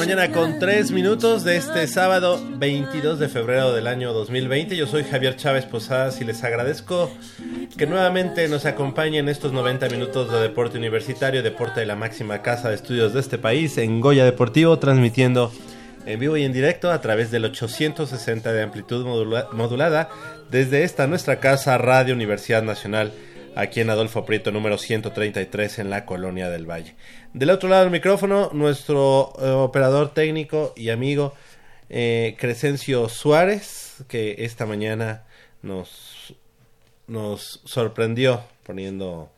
Mañana con 3 minutos de este sábado 22 de febrero del año 2020. Yo soy Javier Chávez Posadas y les agradezco que nuevamente nos acompañen estos 90 minutos de deporte universitario, deporte de la máxima casa de estudios de este país, en Goya Deportivo, transmitiendo en vivo y en directo a través del 860 de amplitud modulada desde esta nuestra casa Radio Universidad Nacional aquí en Adolfo Prieto número 133 en la Colonia del Valle. Del otro lado del micrófono, nuestro eh, operador técnico y amigo eh, Crescencio Suárez, que esta mañana nos, nos sorprendió poniendo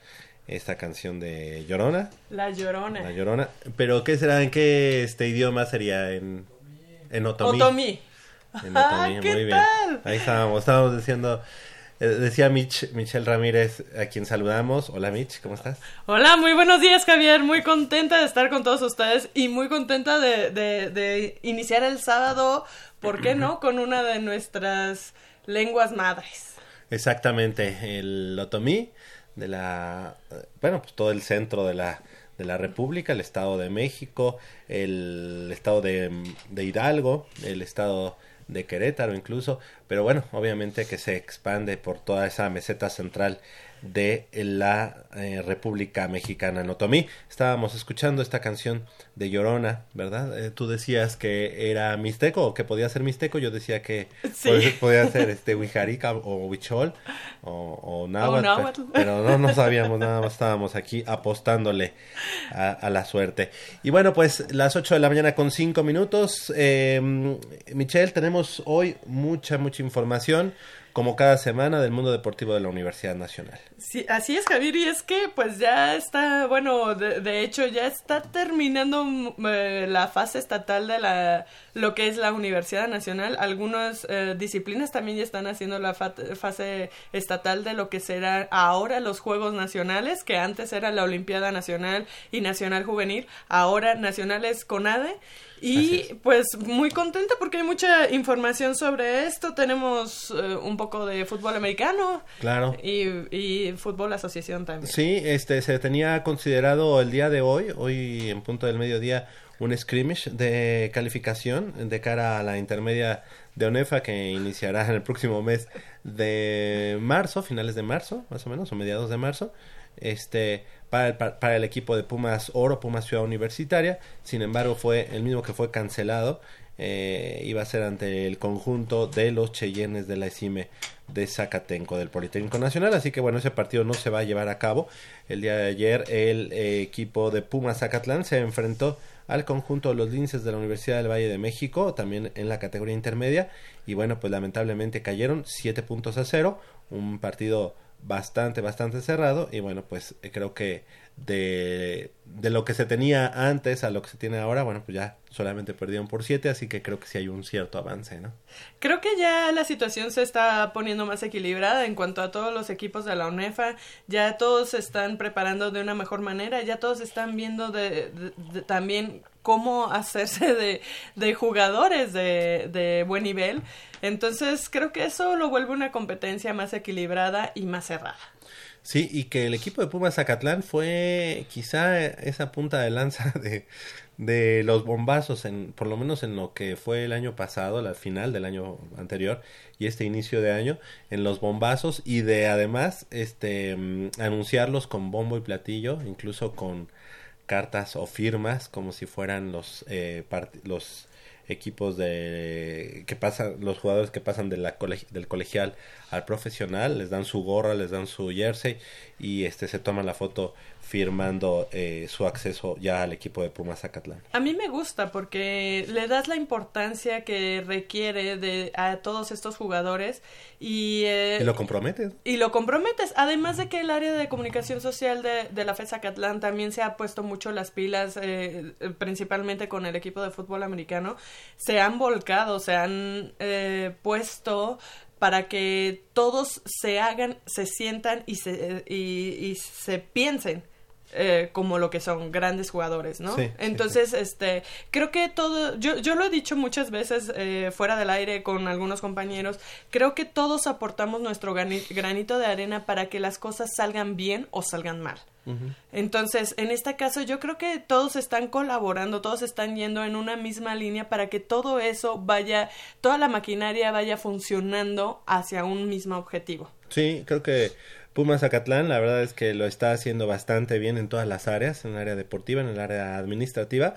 esta canción de Llorona. La Llorona. La Llorona. Pero ¿qué será? ¿En qué este idioma sería? En, en Otomí. Otomí. En Otomí, muy bien. Ahí estábamos, estábamos diciendo decía Mitch, Michelle Ramírez, a quien saludamos. Hola Mitch, ¿cómo estás? Hola, muy buenos días Javier, muy contenta de estar con todos ustedes y muy contenta de, de, iniciar el sábado, ¿por qué no? Con una de nuestras lenguas madres. Exactamente, el otomí de la, bueno, pues todo el centro de la, de la República, el Estado de México, el Estado de, de Hidalgo, el Estado de Querétaro incluso, pero bueno, obviamente que se expande por toda esa meseta central de la eh, República Mexicana en Otomí. Estábamos escuchando esta canción de Llorona, ¿verdad? Eh, tú decías que era mixteco o que podía ser mixteco, yo decía que podía ser este Wijarica o Huichol o, o náhuatl, pero no, no sabíamos nada más, estábamos aquí apostándole a, la suerte. Y bueno, pues las 8 de la mañana con 5 minutos. Eh, Michelle, tenemos hoy mucha, mucha información como cada semana del mundo deportivo de la Universidad Nacional. Sí, así es, Javier, y es que pues ya está, bueno, de, hecho ya está terminando mm, eh, la fase estatal de la, lo que es la Universidad Nacional. Algunas eh, disciplinas también ya están haciendo la fase estatal de lo que serán ahora los Juegos Nacionales, que antes era la Olimpiada Nacional y Nacional Juvenil, ahora Nacionales CONADE. Y pues muy contenta porque hay mucha información sobre esto. Tenemos eh, un poco de fútbol americano. Claro. Y, y, fútbol asociación también. Sí, este se tenía considerado el día de hoy, hoy en punto del mediodía, un scrimmage de calificación de cara a la intermedia de ONEFA que iniciará en el próximo mes de marzo, finales de marzo, más o menos, o mediados de marzo. Este, para el, equipo de Pumas Oro, Pumas Ciudad Universitaria. Sin embargo, fue el mismo que fue cancelado. Eh, iba a ser ante el conjunto de los Cheyennes de la ECIME de Zacatenco del Politécnico Nacional. Así que bueno, ese partido no se va a llevar a cabo. El día de ayer el eh, equipo de Pumas Zacatlán se enfrentó al conjunto de los linces de la Universidad del Valle de México, también en la categoría intermedia. Y bueno, pues lamentablemente cayeron 7 puntos a 0. Un partido bastante, bastante cerrado y bueno, pues eh, creo que de, de lo que se tenía antes a lo que se tiene ahora, bueno, pues ya solamente perdieron por siete, así que creo que sí hay un cierto avance, ¿no? Creo que ya la situación se está poniendo más equilibrada en cuanto a todos los equipos de la UNEFA, ya todos se están preparando de una mejor manera, ya todos están viendo de, también cómo hacerse de, de jugadores de, de buen nivel. Entonces creo que eso lo vuelve una competencia más equilibrada y más cerrada. Sí, y que el equipo de Pumas Zacatlán fue quizá esa punta de lanza de, de los bombazos, en, por lo menos en lo que fue el año pasado, la final del año anterior y este inicio de año, en los bombazos y de además este mm, anunciarlos con bombo y platillo, incluso con cartas o firmas como si fueran los eh, los equipos de que pasan los jugadores que pasan de la del colegial al profesional les dan su gorra les dan su jersey y este se toman la foto firmando eh, su acceso ya al equipo de Pumas Zacatlán. A mí me gusta porque le das la importancia que requiere de a todos estos jugadores y, eh, y lo comprometes. Y lo comprometes. Además de que el área de comunicación social de, de la FED Zacatlán también se ha puesto mucho las pilas, eh, principalmente con el equipo de fútbol americano, se han volcado, se han eh, puesto para que todos se hagan, se sientan y se, y, y se piensen eh, como lo que son grandes jugadores, ¿no? Sí, Entonces, sí, sí. este, creo que todo, yo, yo lo he dicho muchas veces eh, fuera del aire con algunos compañeros, creo que todos aportamos nuestro granito de arena para que las cosas salgan bien o salgan mal. Uh -huh. Entonces, en este caso, yo creo que todos están colaborando, todos están yendo en una misma línea para que todo eso vaya, toda la maquinaria vaya funcionando hacia un mismo objetivo. Sí, creo que Pumas Zacatlán, la verdad es que lo está haciendo bastante bien en todas las áreas, en el área deportiva, en el área administrativa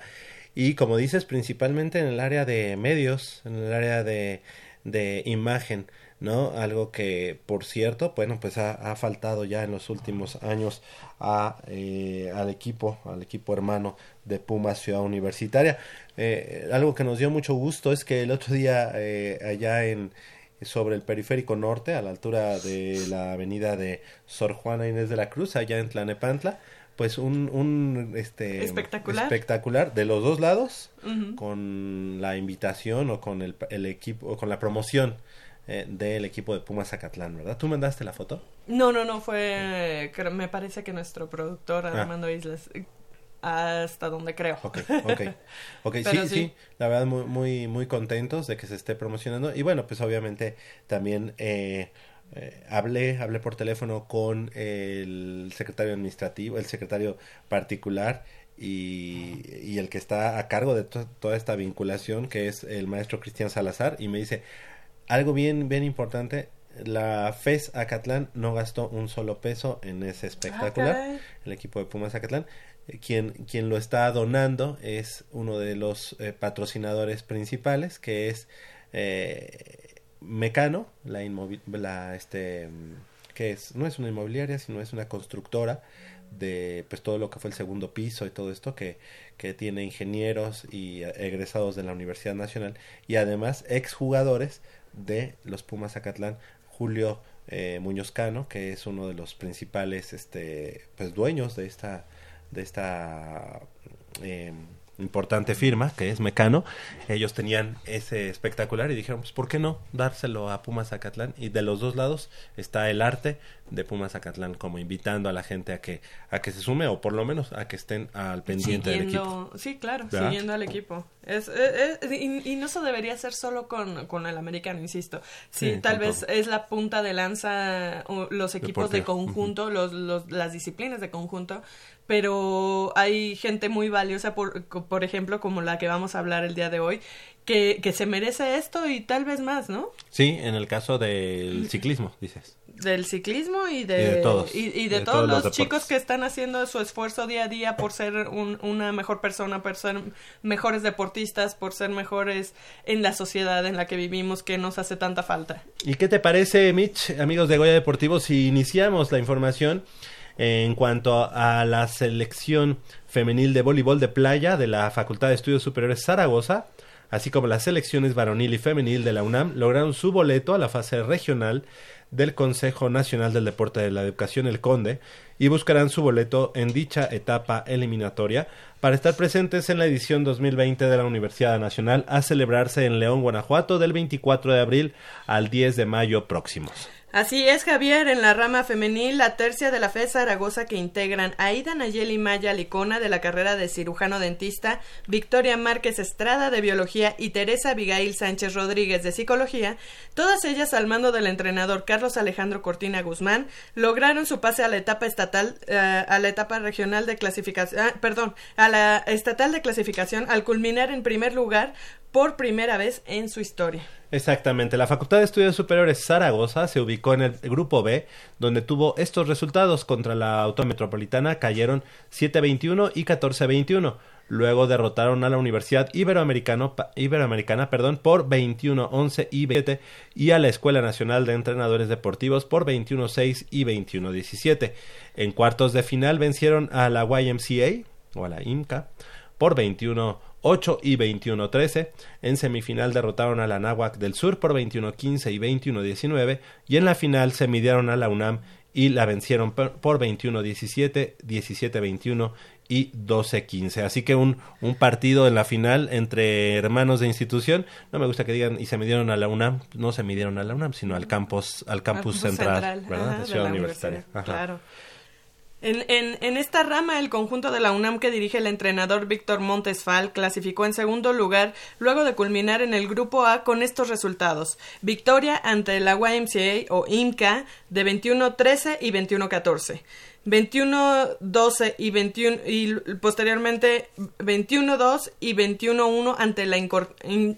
y como dices, principalmente en el área de medios, en el área de, de imagen, ¿no? Algo que, por cierto, bueno, pues ha, faltado ya en los últimos años a, eh, al equipo, al equipo hermano de Pumas Ciudad Universitaria. Eh, algo que nos dio mucho gusto es que el otro día eh, allá en sobre el periférico norte, a la altura de la avenida de Sor Juana Inés de la Cruz, allá en Tlanepantla, pues un, un este espectacular. espectacular de los dos lados, uh -huh. con la invitación o con el, el equipo, o con la promoción eh, del equipo de Pumas Zacatlán, ¿verdad? ¿Tú mandaste la foto? No, no, no, fue, me parece que nuestro productor Armando ah. Islas hasta donde creo. Ok, ok. okay sí, sí, sí, la verdad muy, muy, muy contentos de que se esté promocionando. Y bueno, pues obviamente también eh, eh, hablé, hablé por teléfono con el secretario administrativo, el secretario particular y, y el que está a cargo de to toda esta vinculación, que es el maestro Cristian Salazar, y me dice algo bien, bien importante, la FES Acatlán no gastó un solo peso en ese espectacular, Ah, el equipo de Pumas Acatlán. Quien, quien lo está donando es uno de los eh, patrocinadores principales, que es eh, Mecano, la, la este, que es, no es una inmobiliaria, sino es una constructora de pues todo lo que fue el segundo piso y todo esto que, que tiene ingenieros y egresados de la Universidad Nacional y además exjugadores de los Pumas Acatlán, Julio eh, Muñoz Cano, que es uno de los principales este pues dueños de esta de esta eh, importante firma que es Mecano, ellos tenían ese espectacular y dijeron, pues ¿por qué no dárselo a Pumas Zacatlán? Y de los dos lados está el arte de Pumas Zacatlán como invitando a la gente a que a que se sume o por lo menos a que estén al pendiente siguiendo, del equipo. Sí, claro, ¿verdad? siguiendo al equipo. Es, es, es y, y, no se debería hacer solo con, con el americano, insisto. Sí, sí tal vez todo. es la punta de lanza los equipos Deporte. de conjunto, uh -huh. los, los, las disciplinas de conjunto, pero hay gente muy valiosa, por, por ejemplo, como la que vamos a hablar el día de hoy, que, que se merece esto y tal vez más, ¿no? Sí, en el caso del ciclismo, dices del ciclismo y de, y de todos, y, y de, de, todos, todos los, chicos que están haciendo su esfuerzo día a día por ser un, una mejor persona, por ser mejores deportistas, por ser mejores en la sociedad en la que vivimos que nos hace tanta falta. ¿Y qué te parece, Mitch, amigos de Goya Deportivo, si iniciamos la información en cuanto a la selección femenil de voleibol de playa de la Facultad de Estudios Superiores Zaragoza? así como las selecciones varonil y femenil de la UNAM lograron su boleto a la fase regional del Consejo Nacional del Deporte de la Educación, el CONDE, y buscarán su boleto en dicha etapa eliminatoria para estar presentes en la edición 2020 de la Universidad Nacional a celebrarse en León, Guanajuato, del 24 de abril al 10 de mayo próximos. Así es, Javier, en la rama femenil, la tercia de la FE Zaragoza que integran Aida Nayeli Maya Licona de la carrera de cirujano dentista, Victoria Márquez Estrada de biología y Teresa Abigail Sánchez Rodríguez de psicología, todas ellas al mando del entrenador Carlos Alejandro Cortina Guzmán, lograron su pase a la etapa estatal, eh, a la etapa regional de clasificación, ah, perdón, a la estatal de clasificación al culminar en primer lugar por primera vez en su historia. Exactamente. La Facultad de Estudios Superiores Zaragoza se ubicó en el grupo B, donde tuvo estos resultados contra la Autónoma Metropolitana, cayeron 7-21 y 14-21. Luego derrotaron a la Universidad Iberoamericano, Iberoamericana perdón, por 21-11 y 27 y a la Escuela Nacional de Entrenadores Deportivos por 21-6 y 21-17. En cuartos de final vencieron a la YMCA o a la IMCA por 21 8 y 21-13. En semifinal derrotaron a la Náhuac del Sur por 21-15 y 21-19. Y en la final se midieron a la UNAM y la vencieron por 21-17, 17-21 y 12-15. Así que un, un partido en la final entre hermanos de institución. No me gusta que digan y se midieron a la UNAM. No se midieron a la UNAM, sino al campus, al campus, central, ¿verdad? de Ciudad Universitaria. Claro. En, en, en, esta rama, el conjunto de la UNAM que dirige el entrenador Víctor Montesfal clasificó en segundo lugar luego de culminar en el grupo A con estos resultados. Victoria ante la YMCA o IMCA de 21-13 y 21-14. 21-12 y, 21, y posteriormente 21-2 y 21-1 ante la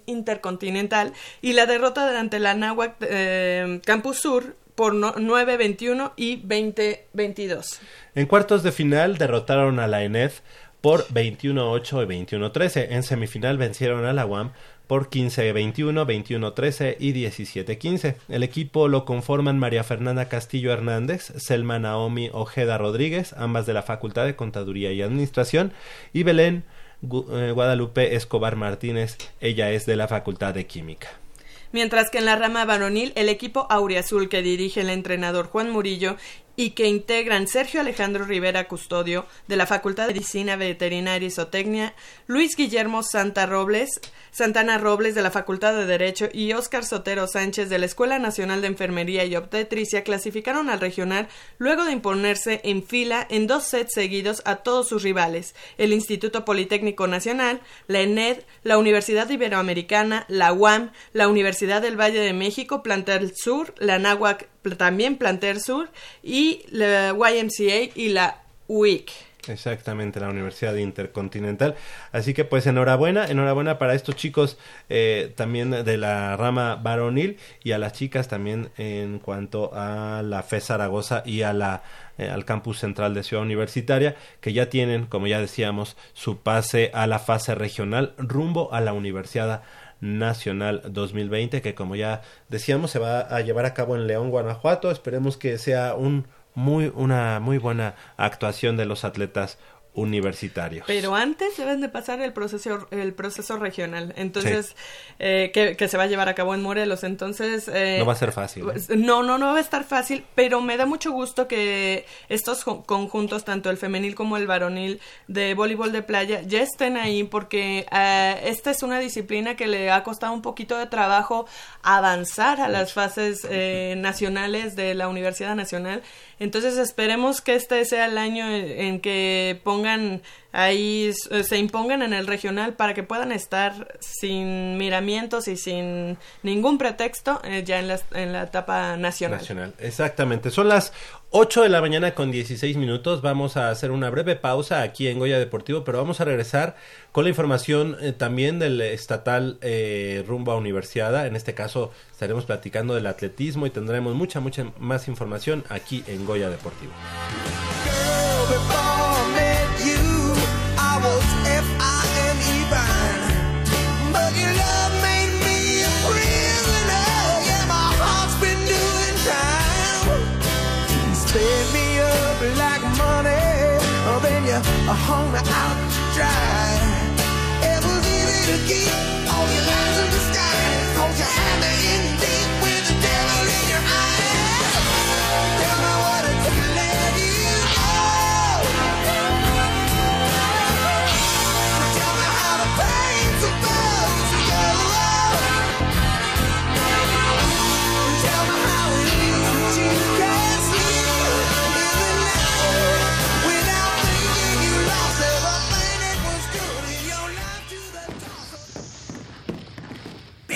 Intercontinental y la derrota ante la Nahuac eh, Campus Sur por 9-21 y 20-22. En cuartos de final derrotaron a la ENEF por 21-8 y 21-13. En semifinal vencieron a la UAM por 15-21, 21-13 y 17-15. El equipo lo conforman María Fernanda Castillo Hernández, Selma Naomi Ojeda Rodríguez, ambas de la Facultad de Contaduría y Administración, y Belén eh, Guadalupe Escobar Martínez, ella es de la Facultad de Química mientras que en la rama varonil el equipo auriazul que dirige el entrenador Juan Murillo y que integran Sergio Alejandro Rivera Custodio de la Facultad de Medicina Veterinaria y Zootecnia, Luis Guillermo Santa Robles, Santana Robles de la Facultad de Derecho y Óscar Sotero Sánchez de la Escuela Nacional de Enfermería y Obstetricia clasificaron al regional luego de imponerse en fila en dos sets seguidos a todos sus rivales, el Instituto Politécnico Nacional, la ENED, la Universidad Iberoamericana, la UAM, la Universidad del Valle de México, Plantel Sur, la NAHUAC también Planter Sur y la YMCA y la UIC. Exactamente, la Universidad Intercontinental. Así que pues enhorabuena, enhorabuena para estos chicos eh, también de la rama varonil y a las chicas también en cuanto a la FE Zaragoza y a la eh, al campus central de Ciudad Universitaria, que ya tienen, como ya decíamos, su pase a la fase regional rumbo a la Universidad Nacional 2020, que como ya decíamos se va a llevar a cabo en León, Guanajuato. Esperemos que sea un muy, una muy buena actuación de los atletas universitarios. Pero antes deben de pasar el proceso el proceso regional, entonces eh, que, se va a llevar a cabo en Morelos, entonces eh, no va a ser fácil. Pues, no, no, no va a estar fácil, pero me da mucho gusto que estos conjuntos, tanto el femenil como el varonil de voleibol de playa, ya estén ahí porque eh, esta es una disciplina que le ha costado un poquito de trabajo avanzar a las fases nacionales de la Universidad Nacional. Entonces esperemos que este sea el año en que pongan ahí, se impongan en el regional para que puedan estar sin miramientos y sin ningún pretexto eh, ya en la, en la etapa nacional. Nacional, exactamente. Son las 8 de la mañana con 16 minutos. Vamos a hacer una breve pausa aquí en Goya Deportivo, pero vamos a regresar con la información eh, también del estatal eh, rumbo a Universidad. En este caso estaremos platicando del atletismo y tendremos mucha, mucha más información aquí en Goya Deportivo. Hung me out to dry. It was easy to keep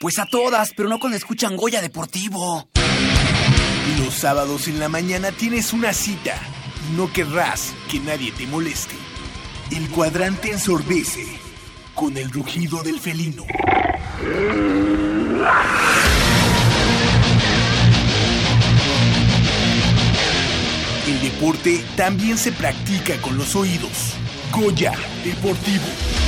Pues a todas, pero no cuando escuchan Goya Deportivo. Los sábados en la mañana tienes una cita y no querrás que nadie te moleste. El cuadrante ensordece con el rugido del felino. El deporte también se practica con los oídos. Goya Deportivo.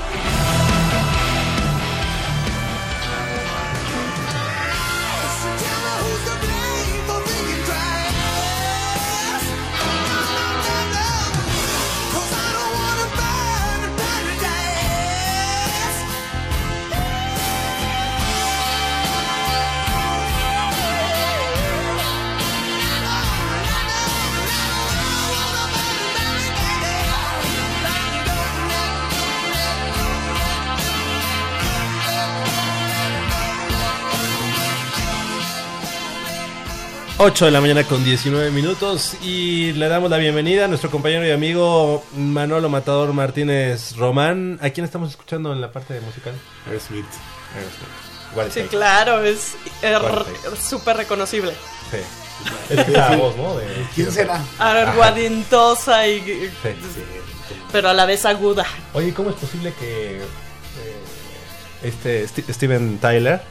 Ocho de la mañana con 19 minutos y le damos la bienvenida a nuestro compañero y amigo Manolo Matador Martínez Román. ¿A quién estamos escuchando en la parte musical? Aerosmith. White Sí, claro, es er, Fuerte. súper reconocible. Sí. Es que esa voz, ¿no? De- ¿Quién será? Aguadintosa y... Sí. Pero a la vez aguda. Oye, ¿cómo es posible que eh, este Steven Tyler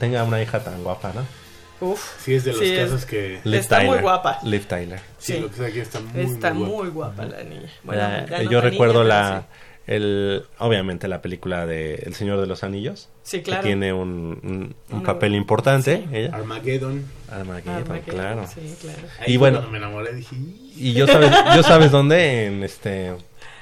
tenga una hija tan guapa, no? Uf. Sí, es de los Sí, es- casos que... Liv Está muy Tyler. guapa. Liv Tyler. Sí, Sí. lo que sea aquí está muy, Está muy guapo. muy guapa la niña. Bueno, Era- no yo la recuerdo niña, la el obviamente la película de El Señor de los Anillos Sí, claro. que tiene un, un- un Una- papel importante sí. ella Armageddon. Armageddon, Armageddon, claro Sí, claro. Ahí Y bueno. me enamoré dije... Y yo sabes yo sabes dónde en este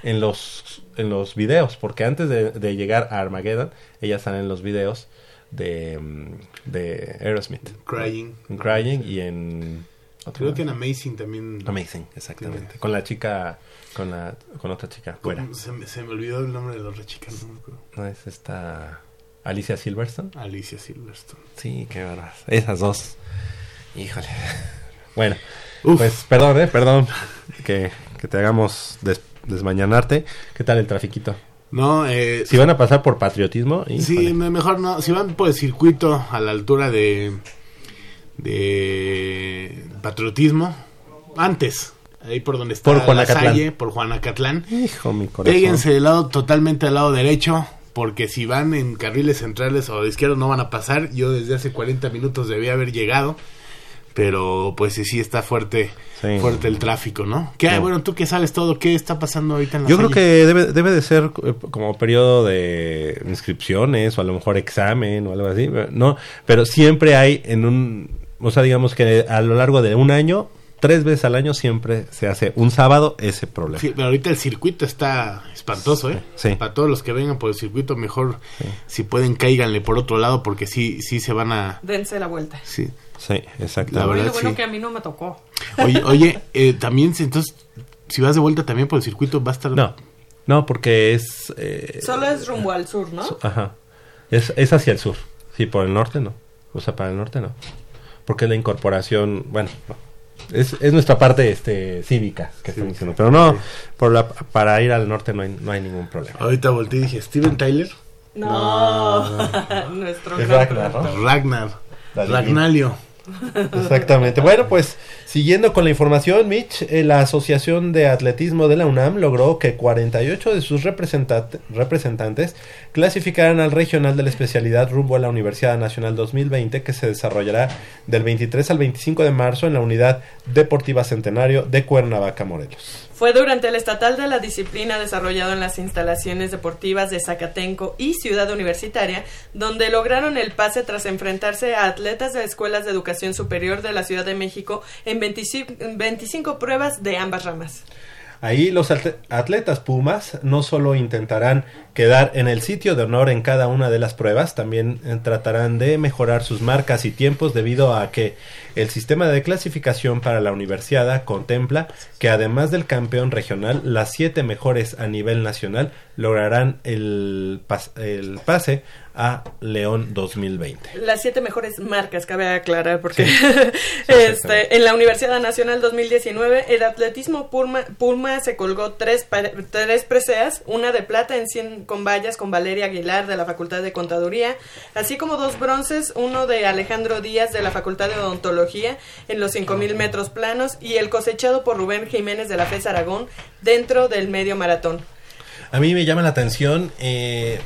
en los en los videos porque antes de, de llegar a Armageddon ella sale en los videos de mm, de Aerosmith Crying. en Crying y en Creo que en Amazing también... Amazing exactamente con la chica con la con otra chica fuera. Se me, se me olvidó el nombre de la otra chica, no me acuerdo. no es esta Alicia Silverstone Alicia Silverstone. Sí, qué barbas. Esas dos. Híjole. Bueno, Uf. pues perdón, eh, perdón que, que te hagamos des- desmañanarte. ¿Qué tal el trafiquito? No, eh... Si van a pasar por patriotismo, híjole. me- mejor no. Si van por el circuito a la altura de de patriotismo, antes, ahí por donde está Por la. Salle, por Juanacatlán, hijo mi corazón. péguense del lado totalmente al lado derecho, porque si van en carriles centrales o de izquierda no van a pasar. Yo desde hace 40 minutos debía haber llegado, pero pues sí, sí está fuerte, Sí. fuerte el tráfico, ¿no? ¿Qué, Sí. Bueno, tú que sabes todo, ¿qué está pasando ahorita en la Yo creo que debe, debe de ser eh, como periodo de inscripciones o a lo mejor examen o algo así. No, pero siempre hay en un, o sea, digamos que a lo largo de un año, tres veces al año siempre se hace un sábado ese problema. Sí, pero ahorita el circuito está espantoso, ¿eh? Sí. Para todos los que vengan por el circuito, mejor si pueden cáiganle por otro lado porque sí, sí se van a... Dense la vuelta. Sí. Sí, exacto. La Bueno, verdad, bueno sí. que a mí no me tocó. Oye, oye eh, también, si- entonces, si vas de vuelta también por el circuito, va a estar... No, no, porque es... eh, Solo es rumbo al sur, ¿no? Ajá. Es, es hacia el sur. Sí, por el norte no. O sea, para el norte no. Porque la incorporación, bueno, no. Es, es nuestra parte este cívica que estamos diciendo. Pero no, por la, para ir al norte no hay, no hay ningún problema. Ahorita volteé y dije, Steven Tyler, No, nuestro Es Ragnar, ¿no? Ragnar, Ragnalio. Exactamente. Bueno, pues siguiendo con la información, Mitch, eh, la Asociación de Atletismo de la UNAM logró que 48 de sus representantes clasificaran al regional de la especialidad rumbo a la Universidad Nacional 2020 que se desarrollará del 23 al 25 de marzo en la Unidad Deportiva Centenario de Cuernavaca, Morelos. Fue durante el estatal de la disciplina desarrollado en las instalaciones deportivas de Zacatenco y Ciudad Universitaria, donde lograron el pase tras enfrentarse a atletas de escuelas de educación superior de la Ciudad de México en 25, 25 pruebas de ambas ramas. Ahí los atle- atletas Pumas no solo intentarán quedar en el sitio de honor en cada una de las pruebas, también eh, tratarán de mejorar sus marcas y tiempos debido a que el sistema de clasificación para la universidad contempla que además del campeón regional, las siete mejores a nivel nacional lograrán el, pas- el pase a León 2020. Las siete mejores marcas, cabe aclarar, porque Sí. este, en la Universidad Nacional 2019 el atletismo Puma, Puma se colgó tres, tres preseas, una de plata en 100 con vallas con Valeria Aguilar de la Facultad de Contaduría, así como dos bronces, uno de Alejandro Díaz de la Facultad de Odontología en los 5000 metros planos y el cosechado por Rubén Jiménez de la FES Aragón dentro del medio maratón. A mí me llama la atención eh,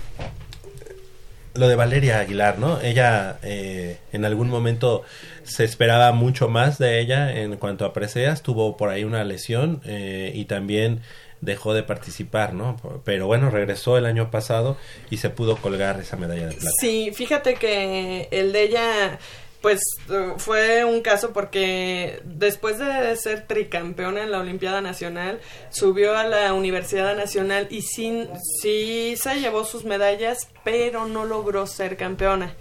lo de Valeria Aguilar, ¿no? Ella eh, en algún momento se esperaba mucho más de ella en cuanto a preseas, tuvo por ahí una lesión eh, y también dejó de participar, ¿no? Pero bueno, regresó el año pasado y se pudo colgar esa medalla de plata. Sí, fíjate que el de ella, pues fue un caso porque después de ser tricampeona en la Olimpiada Nacional, subió a la Universidad Nacional y sí, sí se llevó sus medallas, pero no logró ser campeona.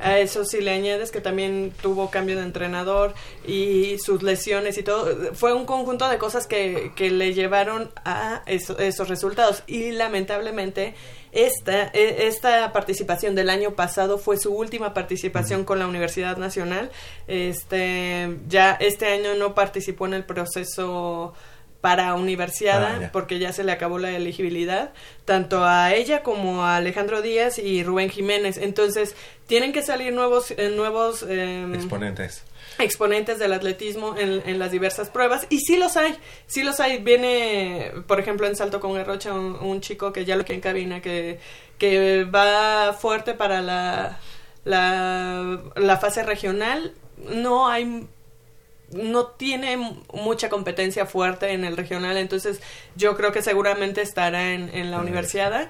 A eso sí le añades que también tuvo cambio de entrenador y sus lesiones y todo. Fue un conjunto de cosas que, que le llevaron a eso- esos resultados. Y lamentablemente esta, e- esta participación del año pasado fue su última participación con la Universidad Nacional. Este, ya este año no participó en el proceso para universidad Ah, ya. porque ya se le acabó la elegibilidad tanto a ella como a Alejandro Díaz y Rubén Jiménez entonces tienen que salir nuevos eh, nuevos em, Exponentes. exponentes del atletismo en, en las diversas pruebas y sí los hay, sí los hay. Viene, por ejemplo, en Salto con Garrocha un, un chico que ya lo que en cabina que, que va fuerte para la, la, la fase regional. No hay no tiene mucha competencia fuerte en el regional, entonces yo creo que seguramente estará en, en la universidad.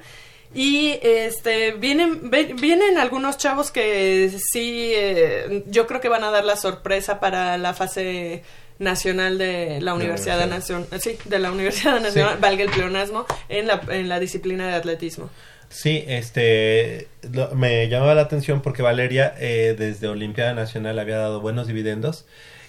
Y este vienen ve- vienen algunos chavos que sí eh, yo creo que van a dar la sorpresa para la fase nacional de la Universidad. Nacional, sí, de la Universidad Nacional, valga el pleonasmo, en la, en la disciplina de atletismo. Sí, este lo- me llamaba la atención porque Valeria eh, desde Olimpiada Nacional había dado buenos dividendos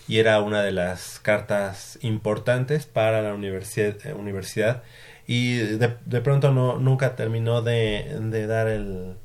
y era una de las cartas importantes para la universidad, eh, universidad y de, de pronto no nunca terminó de, de dar el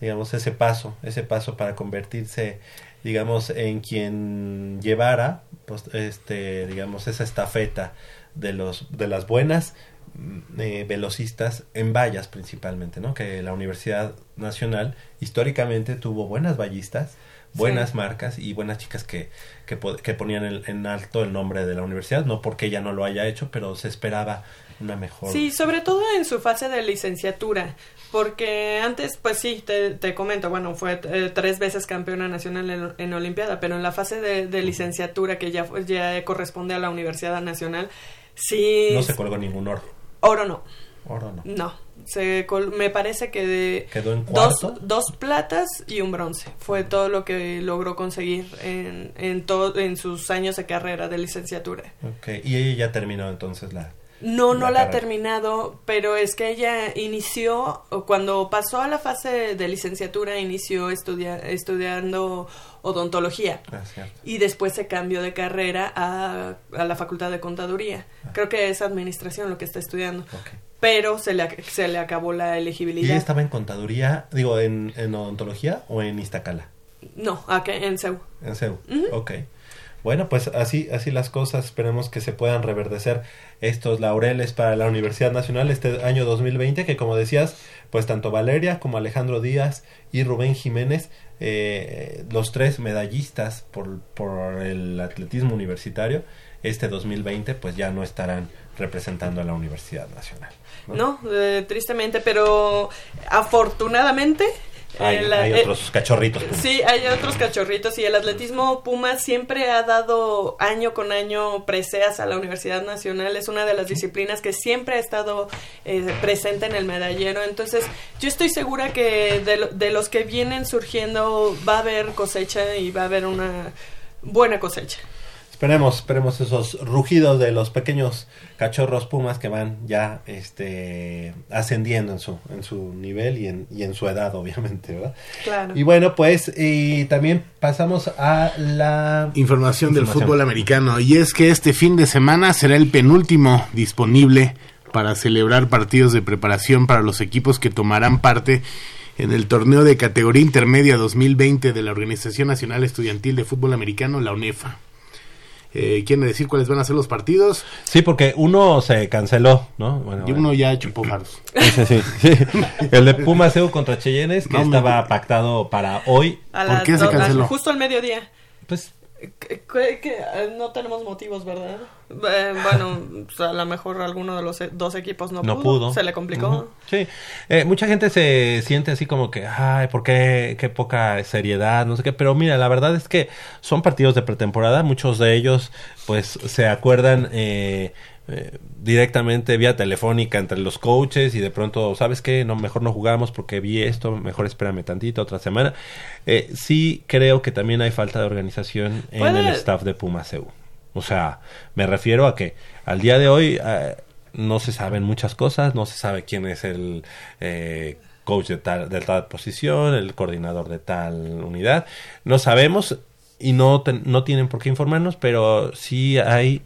digamos ese paso ese paso para convertirse digamos en quien llevara pues, este digamos esa estafeta de los de las buenas mm, eh, velocistas en vallas principalmente no que la Universidad Nacional históricamente tuvo buenas ballistas buenas Sí. marcas y buenas chicas que, que, po- que ponían en alto el nombre de la universidad, no porque ella no lo haya hecho, pero se esperaba una mejor. Sí, sobre todo en su fase de licenciatura, porque antes, pues sí, te, te comento, bueno, fue eh, tres veces campeona nacional en, en Olimpiada, pero en la fase de, de licenciatura que ya, fue- ya corresponde a la Universidad Nacional, sí... No se colgó ningún oro. Oro no, Oro no. no. Se col- me parece que de Quedó en dos, dos platas y un bronce. Fue todo lo que logró conseguir en, en, todo, en sus años de carrera de licenciatura. Ok, y ella ya terminó entonces la... No, no La ha terminado, pero es que ella inició, o cuando pasó a la fase de licenciatura, inició estudia- estudiando odontología Ah, y después se cambió de carrera a, a la facultad de contaduría. Creo que es administración lo que está estudiando, Ok. Pero se le, se le acabó la ¿Y ella elegibilidad. estaba en contaduría, digo, en, en odontología o en Iztacala? No, acá en CEU. En CEU. Ok. bueno, pues así, así las cosas, esperemos que se puedan reverdecer estos laureles para la Universidad Nacional este año 2020, que como decías, pues tanto Valeria como Alejandro Díaz y Rubén Jiménez, eh, los tres medallistas por, por el atletismo universitario, este 2020 pues ya no estarán representando a la Universidad Nacional. No, eh, tristemente, pero afortunadamente Hay, hay eh, otros cachorritos. Pumas. Sí, hay otros cachorritos y el atletismo Puma siempre ha dado año con año preseas a la Universidad Nacional. Es una de las disciplinas que siempre ha estado eh, presente en el medallero. Entonces, yo estoy segura que de, de los que vienen surgiendo va a haber cosecha y va a haber una buena cosecha. Esperemos, esperemos esos rugidos de los pequeños cachorros pumas que van ya este ascendiendo en su en su nivel y en, y en su edad obviamente, ¿verdad? Claro. Y bueno, pues y también pasamos a la Información del Información. fútbol americano. Y es que este fin de semana será el penúltimo disponible para celebrar partidos de preparación para los equipos que tomarán parte en el torneo de categoría intermedia 2020 de la Organización Nacional Estudiantil de Fútbol Americano, la UNEFA. Eh, ¿Quieren decir cuáles van a ser los partidos? Sí, porque uno se canceló, ¿no? Bueno, Y uno ya chupó faros. ese sí, sí. El de Pumas contra Cheyennes que No, me- estaba pactado para hoy. A ¿Por qué se canceló? Justo al mediodía. Pues Que- que- que, eh, no tenemos motivos, ¿verdad? Eh, bueno, a lo mejor alguno de los e- dos equipos no, no pudo. Se le complicó. Sí. Eh, mucha gente se siente así como que, ay, ¿por qué? Qué poca seriedad, no sé qué. Pero mira, la verdad es que son partidos de pretemporada. Muchos de ellos, pues, se acuerdan eh, eh, directamente vía telefónica entre los coaches y de pronto, ¿sabes qué? No, mejor no jugamos porque vi esto, mejor espérame tantito, otra semana. Eh, sí creo que también hay falta de organización en el staff de Pumas EU. O sea, me refiero a que al día de hoy eh, no se saben muchas cosas, no se sabe quién es el eh, coach de tal, de tal posición, el coordinador de tal unidad. No sabemos y no, ten- no tienen por qué informarnos, pero sí hay,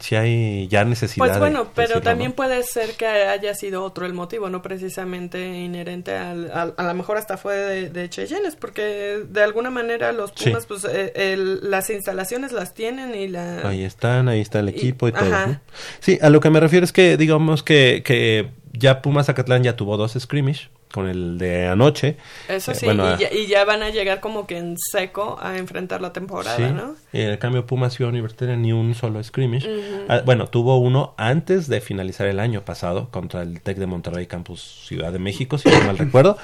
sí hay ya necesidad. Pues de bueno, pero decirlo, también ¿no? puede ser que haya sido otro el motivo, no precisamente inherente al, al- a lo mejor hasta fue de, de Cheyennes, porque de alguna manera los Sí. Pumas, pues eh, el- las instalaciones las tienen y la... Ahí están, ahí está el equipo y, todo. Sí, a lo que me refiero es que digamos que, que ya Pumas Zacatlán ya tuvo dos scrimmage con el de anoche. Eso Eh, sí, bueno, y, ya, y ya van a llegar como que en seco a enfrentar la temporada, Sí, ¿no? y en cambio Pumas Ciudad Universitaria ni un solo scrimmage. Ah, bueno, tuvo uno antes de finalizar el año pasado contra el TEC de Monterrey Campus Ciudad de México, si no mal recuerdo.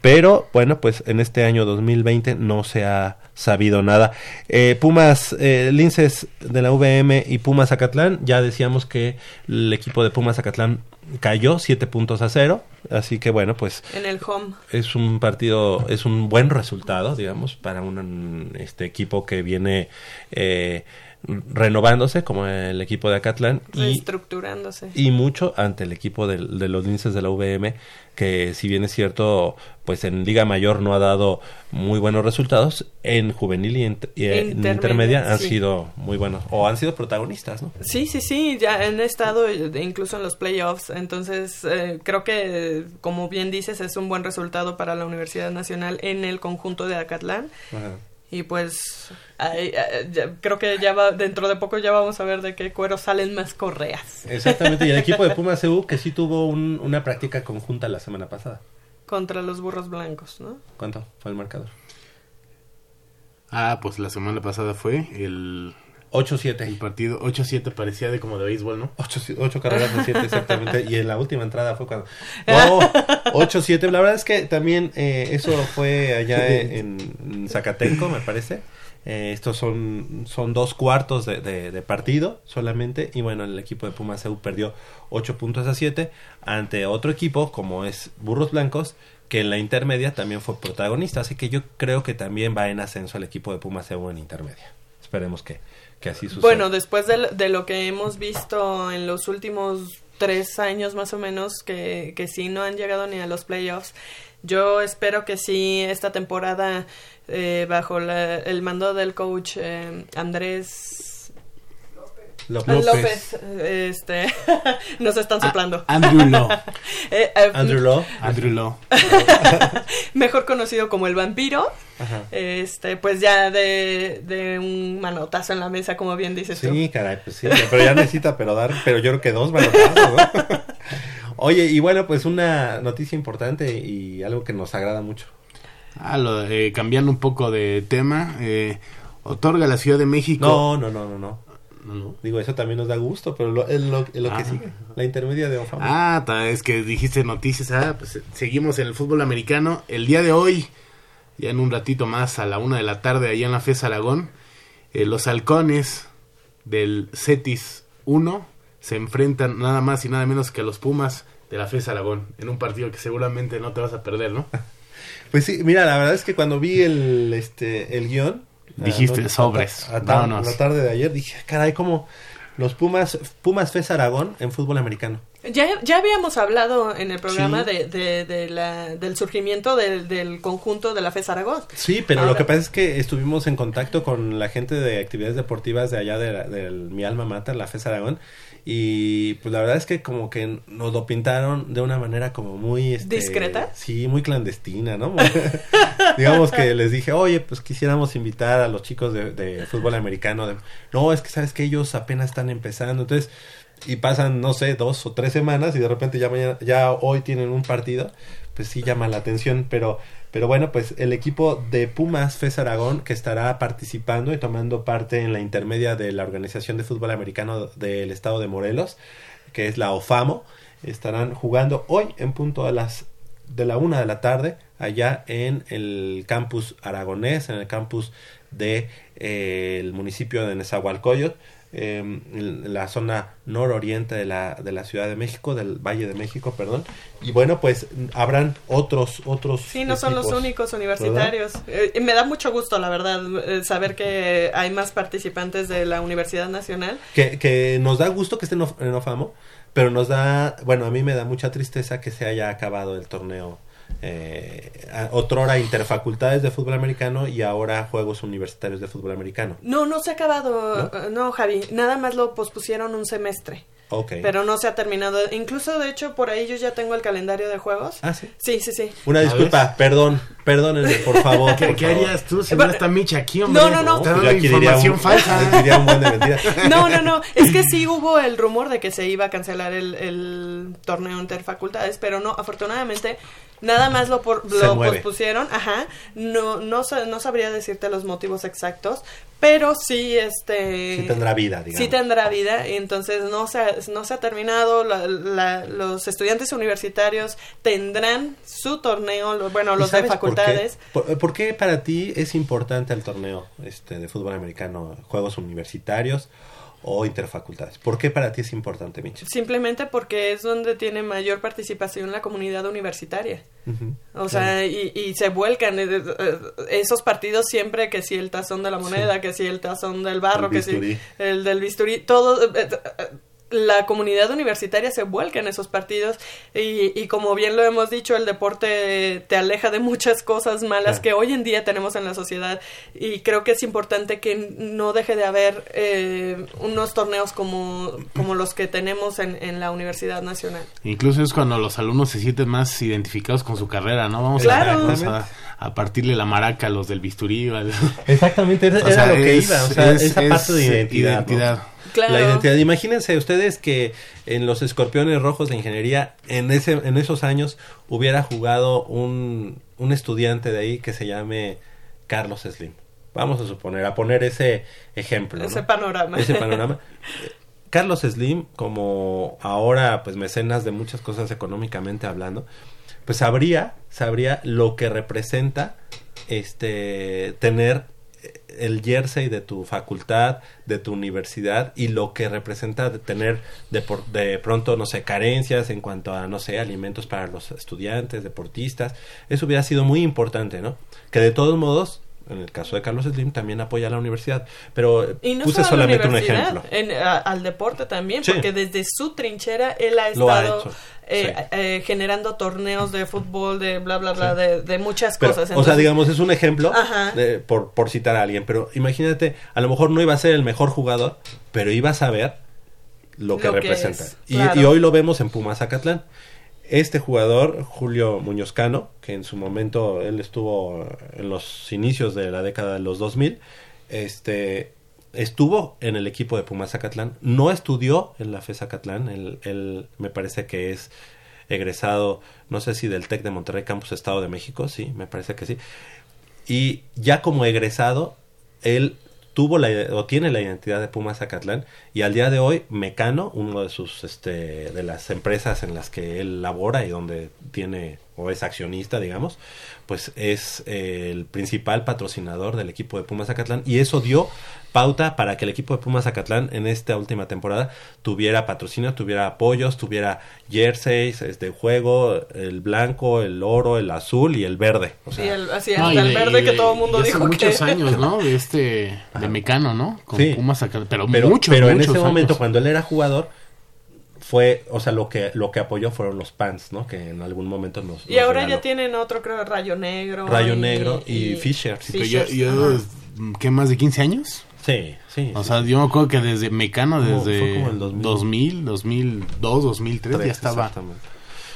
Pero bueno, pues en este año 2020 no se ha sabido nada. Eh, Pumas eh, Linces de la VM y Pumas Zacatlán, ya decíamos que el equipo de Pumas Zacatlán cayó 7 puntos a 0. Así que bueno, pues En el home. es un partido, es un buen resultado, digamos, para un este equipo que viene eh, renovándose como el equipo de Acatlán y, reestructurándose. y mucho ante el equipo de, los linces de la VM que si bien es cierto pues en Liga Mayor no ha dado muy buenos resultados en juvenil y en, y en Intermedia, intermedia han sí. sido muy buenos o han sido protagonistas ¿no? Sí, sí, sí, ya han estado eh, incluso en los playoffs, entonces eh, creo que, como bien dices, es un buen resultado para la Universidad Nacional en el conjunto de Acatlán. Y pues ya- creo que ya va, dentro de poco ya vamos a ver de qué cuero salen más correas Exactamente, y el equipo de Pumas CU que sí tuvo un- una práctica conjunta la semana pasada. contra los burros blancos, ¿no? ¿Cuánto fue el marcador? Ah, pues la semana pasada fue el, el 8-7. partido 8-7, parecía de como de béisbol, ¿no? 8, carreras de 7 exactamente. Y en la última entrada fue cuando... ¡Wow! 8-7. La verdad es que también eh, eso fue allá en, en Zacatenco, me parece. Eh, estos son, son dos cuartos de, de- de partido solamente. Y bueno, el equipo de Pumas EU perdió 8 puntos a 7 ante otro equipo como es Burros Blancos que en la intermedia también fue protagonista. Así que yo creo que también va en ascenso el equipo de Pumas EU en intermedia. Esperemos que, Bueno, después de, lo- de lo que hemos visto en los últimos tres años más o menos, que, que sí no han llegado ni a los playoffs, yo espero que sí esta temporada, eh, bajo la- el mando del coach eh, Andrés López. López, este, nos están soplando. Andrew Law. Eh, eh, Andrew Law. Andrew Law. mejor conocido como el vampiro, Ajá. este, pues ya de, de un manotazo en la mesa, como bien dices tú. Sí, caray, pues sí, pero ya necesita pero dar, pero yo creo que dos manotazos, ¿no? Oye, y bueno, pues una noticia importante y algo que nos agrada mucho. Ah, lo, eh, cambiando un poco de tema, eh, otorga la Ciudad de México. No, no, no, no, no. No. Digo, eso también nos da gusto, pero lo, es lo, es lo que Ah. sigue, la intermedia de Onfama. Ah, es que dijiste noticias. Ah, pues eh, seguimos en el fútbol americano. El día de hoy, ya en un ratito más, a la una de la tarde, allá en la FES Aragón, eh, los halcones del CETIS 1 se enfrentan nada más y nada menos que a los Pumas de la FES Aragón, en un partido que seguramente no te vas a perder, ¿no? Pues sí, mira, la verdad es que cuando vi el, este, el guion... Dijiste, ah, sobres, a- a- la tarde de ayer dije, caray, como los Pumas, Pumas FES Aragón en fútbol americano. Ya, ya habíamos hablado en el programa Sí. de, de- de la, del surgimiento del, del conjunto de la FES Aragón. Sí, pero lo que pasa es que estuvimos en contacto con la gente de actividades deportivas de allá de la- del mi alma mater, la FES Aragón, y pues la verdad es que como que nos lo pintaron de una manera como muy... Este, ¿Discreta? Sí, muy clandestina, ¿no? Digamos que les dije, oye, pues quisiéramos invitar a los chicos de, de fútbol americano. de- no, es que sabes que ellos apenas están empezando, entonces... Y pasan, no sé, dos o tres semanas y de repente ya mañana, ya hoy tienen un partido, pues sí llama la atención, pero pero bueno, pues el equipo de Pumas FES Aragón que estará participando y tomando parte en la intermedia de la Organización de Fútbol Americano del Estado de Morelos, que es la OFAMO, estarán jugando hoy en punto a las de la una de la tarde allá en el campus aragonés, en el campus de eh, municipio de Nezahualcóyotl, eh, en la zona nororiente de la, de la Ciudad de México, del Valle de México, perdón. Y bueno, pues habrán otros, otros. Sí, no son los únicos universitarios. Eh, me da mucho gusto, la verdad, eh, saber que hay más participantes de la Universidad Nacional. Que, que nos da gusto que estén en Ofamo, pero nos da, bueno, a mí me da mucha tristeza que se haya acabado el torneo. Eh, otrora interfacultades de fútbol americano y ahora juegos universitarios de fútbol americano. No, no se ha acabado, eh, no, Javi, nada más lo pospusieron un semestre. Ok. Pero no se ha terminado. Incluso, de hecho, por ahí yo ya tengo el calendario de juegos. Ah, sí. Sí, sí, sí. Una disculpa, perdón, perdónenme, por favor. ¿Qué, por qué favor. harías tú si no está Mitch aquí, hombre? no, no, no. Dando diría información un, falsa. un buen de. No, no, no. Es que sí hubo el rumor de que se iba a cancelar el, el torneo interfacultades, pero no, afortunadamente, nada más lo, por- lo pospusieron. Ajá. No, no, no sabría decirte los motivos exactos, pero sí, este... Sí tendrá vida, digamos. Sí tendrá vida, entonces no se ha, no se ha terminado, la- la- los estudiantes universitarios tendrán su torneo, lo- bueno, ¿Y los de sabes por qué? facultades. ¿Por, por qué para ti es importante el torneo este, de fútbol americano, juegos universitarios o interfacultades? ¿Por qué para ti es importante, Mitch? Simplemente porque es donde tiene mayor participación la comunidad universitaria. O sea, y, y se vuelcan eh, eh, esos partidos siempre que si el tazón de la moneda, que si el tazón del barro, El que si el del bisturí, todo... la comunidad universitaria se vuelca en esos partidos y, y como bien lo hemos dicho, el deporte te aleja de muchas cosas malas que hoy en día tenemos en la sociedad y creo que es importante que no deje de haber eh, unos torneos como, como los que tenemos en, en la Universidad Nacional. Incluso es cuando los alumnos se sienten más identificados con su carrera, ¿no? Vamos, Claro. a, vamos a, a partirle la maraca a los del bisturí. ¿vale? Exactamente, era, O sea, era lo que es- iba, o sea, es- esa es parte de identidad. ¿no? Claro. La identidad. Imagínense ustedes que en los escorpiones rojos de ingeniería, en, ese, en esos años, hubiera jugado un, un estudiante de ahí que se llame Carlos Slim. Vamos a suponer, a poner ese ejemplo. ¿no? Ese panorama. Ese panorama. Carlos Slim, como ahora, pues mecenas de muchas cosas económicamente hablando, pues sabría, sabría lo que representa este tener el jersey de tu facultad, de tu universidad y lo que representa de tener de, de pronto, no sé, carencias en cuanto a, no sé, alimentos para los estudiantes, deportistas. Eso hubiera sido muy importante, ¿no? Que de todos modos, en el caso de Carlos Slim, también apoya a la universidad. Pero Y no puse solo a la solamente un ejemplo. en- a- al deporte también, Sí. porque desde su trinchera él ha estado eh, sí. eh, generando torneos de fútbol, de bla, bla, bla, Sí. de, de muchas Pero, cosas. o sea, digamos, es un ejemplo de- por, por citar a alguien, pero imagínate, a lo mejor no iba a ser el mejor jugador, pero iba a saber lo que Lo que representa. es, y, claro. y hoy lo vemos en Pumas Zacatlán. Este jugador, Julio Muñoz Cano, que en su momento él estuvo en los inicios de la década de los 2000, este estuvo en el equipo de Pumas Zacatlán, no estudió en la FE Zacatlán, él, él me parece que es egresado, no sé si del TEC de Monterrey Campus Estado de México, sí, me parece que sí. Y ya como egresado, él tuvo la o tiene la identidad de Pumas Zacatlán y al día de hoy Mecano, uno de sus este de las empresas en las que él labora y donde tiene o es accionista, digamos, pues es eh, el principal patrocinador del equipo de Pumas Zacatlán y eso dio pauta para que el equipo de Pumas Zacatlán en esta última temporada tuviera patrocinio, tuviera apoyos, tuviera jerseys este juego, el blanco, el oro, el azul y el verde. O sea, sí, el, así, No, hasta el de- verde y que de- todo el mundo y hace dijo muchos que... años, ¿no? De este, de Mecano, ¿no? Con Sí. Pumas Zacatlán, pero, pero, muchos, pero en muchos ese momento cuando él era jugador fue o sea lo que lo que apoyó fueron los Pants no que en algún momento nos Y nos ahora regaló. ya tienen otro, creo, Rayo Negro. Rayo Negro y Fisher. Pero yo, yo. ¿qué más de 15 años? sí sí O sí. sea, yo me acuerdo que desde Mecano, desde fue como el 2000. 2000, 2002, 2003, ya Tres, estaba.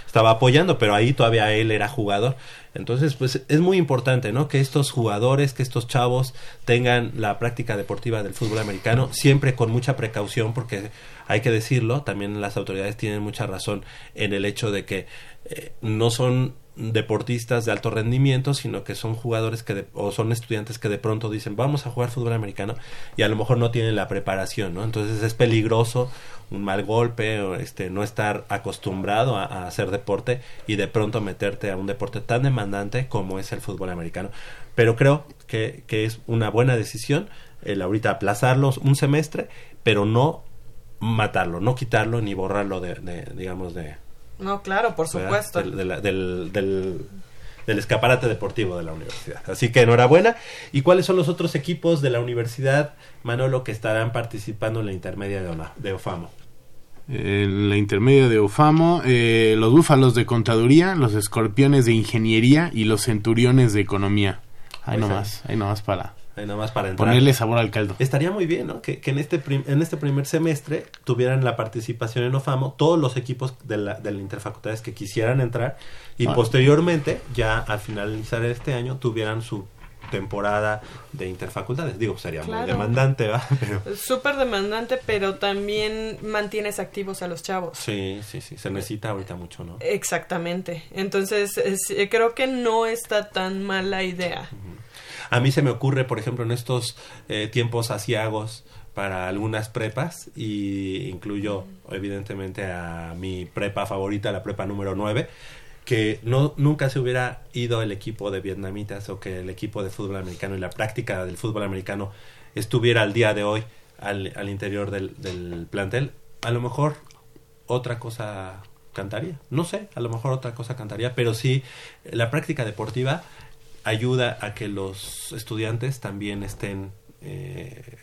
estaba apoyando pero ahí todavía él era jugador entonces pues es muy importante no que estos jugadores que estos chavos tengan la práctica deportiva del fútbol americano siempre con mucha precaución porque hay que decirlo también las autoridades tienen mucha razón en el hecho de que eh, no son deportistas de alto rendimiento, sino que son jugadores que de- o son estudiantes que de pronto dicen vamos a jugar fútbol americano y a lo mejor no tienen la preparación, ¿no? Entonces es peligroso un mal golpe o este no estar acostumbrado a, hacer deporte y de pronto meterte a un deporte tan demandante como es el fútbol americano. Pero creo que, que es una buena decisión el ahorita aplazarlos un semestre, pero no matarlo, no quitarlo ni borrarlo de, de, digamos de, No, claro, por supuesto. Del, del, del- del escaparate deportivo de la universidad. Así que enhorabuena. ¿Y cuáles son los otros equipos de la universidad, Manolo, que estarán participando en la intermedia de, Ona- de OFAMO? En la intermedia de Ofamo, eh, los búfalos de contaduría, los escorpiones de ingeniería y los centuriones de economía. Ahí Pues nomás, ahí nomás para Ahí nada más para entrar. ponerle sabor al caldo. Estaría muy bien, ¿no? Que, que en, este prim- en este primer semestre tuvieran la participación en OFAMO todos los equipos de la, de la interfacultades que quisieran entrar y Ah. posteriormente, ya al finalizar este año, tuvieran su temporada de interfacultades. Digo, sería muy demandante, ¿va? Pero Súper demandante, pero también mantienes activos a los chavos. sí, sí, sí, se necesita ahorita mucho, ¿no? Exactamente. Entonces, es- eh, creo que no está tan mala idea. A mí se me ocurre, por ejemplo, en estos eh, tiempos asiagos para algunas prepas y incluyo evidentemente a mi prepa favorita, la prepa número 9, que no nunca se hubiera ido el equipo de vietnamitas o que el equipo de fútbol americano y la práctica del fútbol americano estuviera al día de hoy al, al interior del, del plantel. A lo mejor otra cosa cantaría. No sé, a lo mejor otra cosa cantaría, pero sí la práctica deportiva ayuda a que los estudiantes también estén eh,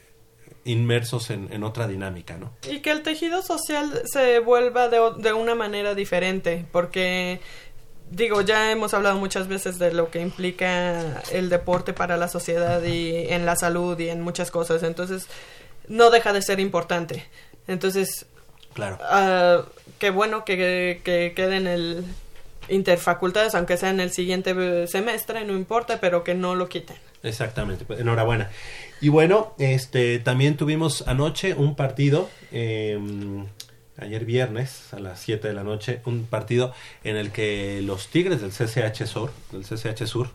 inmersos en, en otra dinámica, ¿no? Y que el tejido social se vuelva de, de una manera diferente, porque digo, ya hemos hablado muchas veces de lo que implica el deporte para la sociedad y en la salud y en muchas cosas, entonces no deja de ser importante. Entonces, Claro. ah, qué bueno que, que quede en el interfacultades, aunque sea en el siguiente eh, semestre, no importa, pero que no lo quiten. Exactamente, pues, enhorabuena. Y bueno, este también tuvimos anoche un partido, eh, ayer viernes a las 7 de la noche, un partido en el que los Tigres del CCH Sur, del CCH Sur,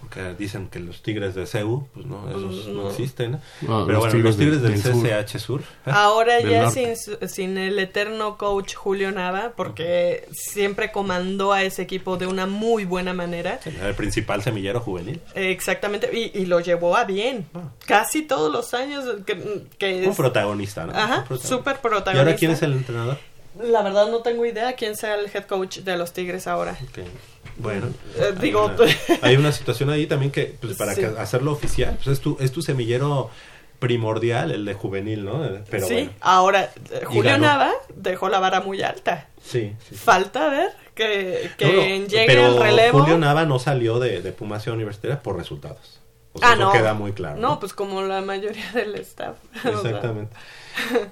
porque dicen que los Tigres de CEU, pues no, esos no, no. existen, ¿no? No, pero los bueno, los Tigres del- del, CCH Sur. ¿eh? Ahora Del ya sin, su- sin el eterno coach Julio Nava, porque siempre comandó a ese equipo de una muy buena manera. El principal semillero juvenil. Eh, Exactamente, y, y lo llevó a bien. Casi todos los años que, que Un es- protagonista, ¿no? Ajá, Un protagonista. súper ¿Y protagonista. ahora quién es el entrenador? La verdad no tengo idea quién sea el head coach de los Tigres ahora. Ok. Bueno, Eh, digo, hay una, hay una situación ahí también que, pues, para Sí. hacerlo oficial, pues es tu, es tu semillero primordial, el de juvenil, ¿no? Pero sí, bueno, ahora eh, Julio. Nava dejó la vara muy alta. sí. sí, sí. Falta ver que, que No, no, llegue pero el relevo. Julio Nava no salió de, de Puma Ciudad Universitaria por resultados. O sea, ah, eso no. queda muy claro. No, pues como la mayoría del staff. Exactamente.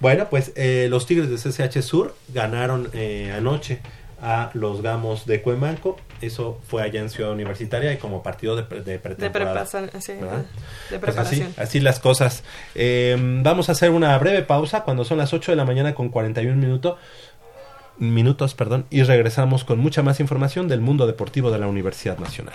Bueno, pues eh, los Tigres de CCH Sur ganaron eh, anoche a los Gamos de Cuemanco. Eso fue allá en Ciudad Universitaria y como partido de, pre- de pretemporada. preparación, sí, Pues así, preparación. así las cosas. Eh, vamos a hacer una breve pausa cuando son las 8 de la mañana con 41 minutos. Minutos, perdón, y regresamos con mucha más información del mundo deportivo de la Universidad Nacional.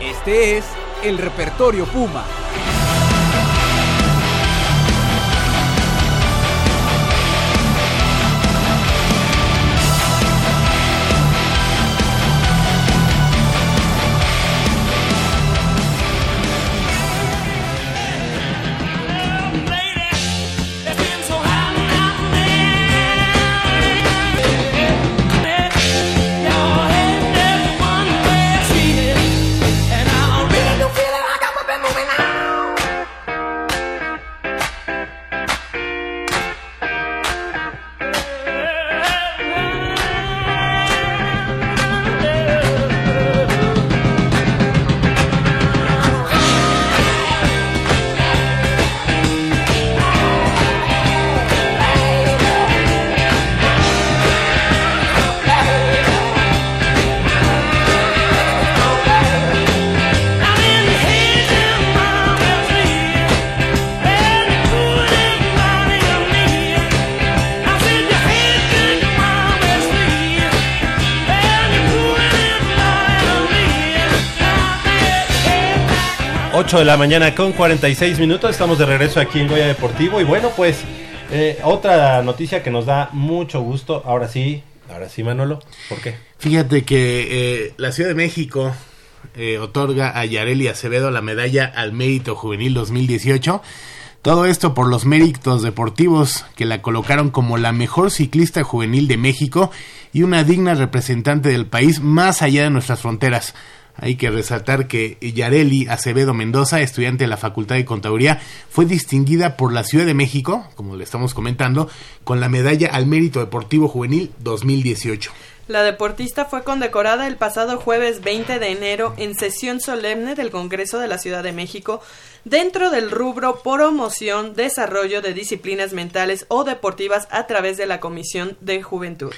...este es el Repertorio Puma... 8 de la mañana con 46 minutos. Estamos de regreso aquí en Goya Deportivo. Y bueno, pues eh, otra noticia que nos da mucho gusto. Ahora sí, ahora sí, Manolo. ¿Por qué? Fíjate que eh, la Ciudad de México eh, otorga a Yareli Acevedo la medalla al mérito juvenil 2018. Todo esto por los méritos deportivos que la colocaron como la mejor ciclista juvenil de México y una digna representante del país más allá de nuestras fronteras. Hay que resaltar que Yareli Acevedo Mendoza, estudiante de la Facultad de Contaduría, fue distinguida por la Ciudad de México, como le estamos comentando, con la medalla al mérito deportivo juvenil 2018. La deportista fue condecorada el pasado jueves 20 de enero en sesión solemne del Congreso de la Ciudad de México dentro del rubro promoción, desarrollo de disciplinas mentales o deportivas a través de la Comisión de Juventud.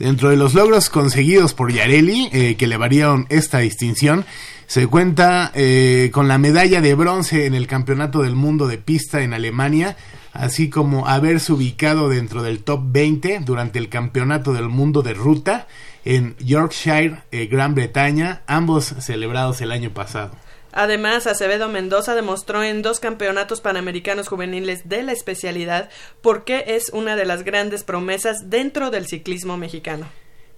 Dentro de los logros conseguidos por Yareli, eh, que le variaron esta distinción, se cuenta eh, con la medalla de bronce en el Campeonato del Mundo de Pista en Alemania, así como haberse ubicado dentro del top 20 durante el Campeonato del Mundo de Ruta en Yorkshire, eh, Gran Bretaña, ambos celebrados el año pasado. Además, Acevedo Mendoza demostró en dos campeonatos panamericanos juveniles de la especialidad por qué es una de las grandes promesas dentro del ciclismo mexicano.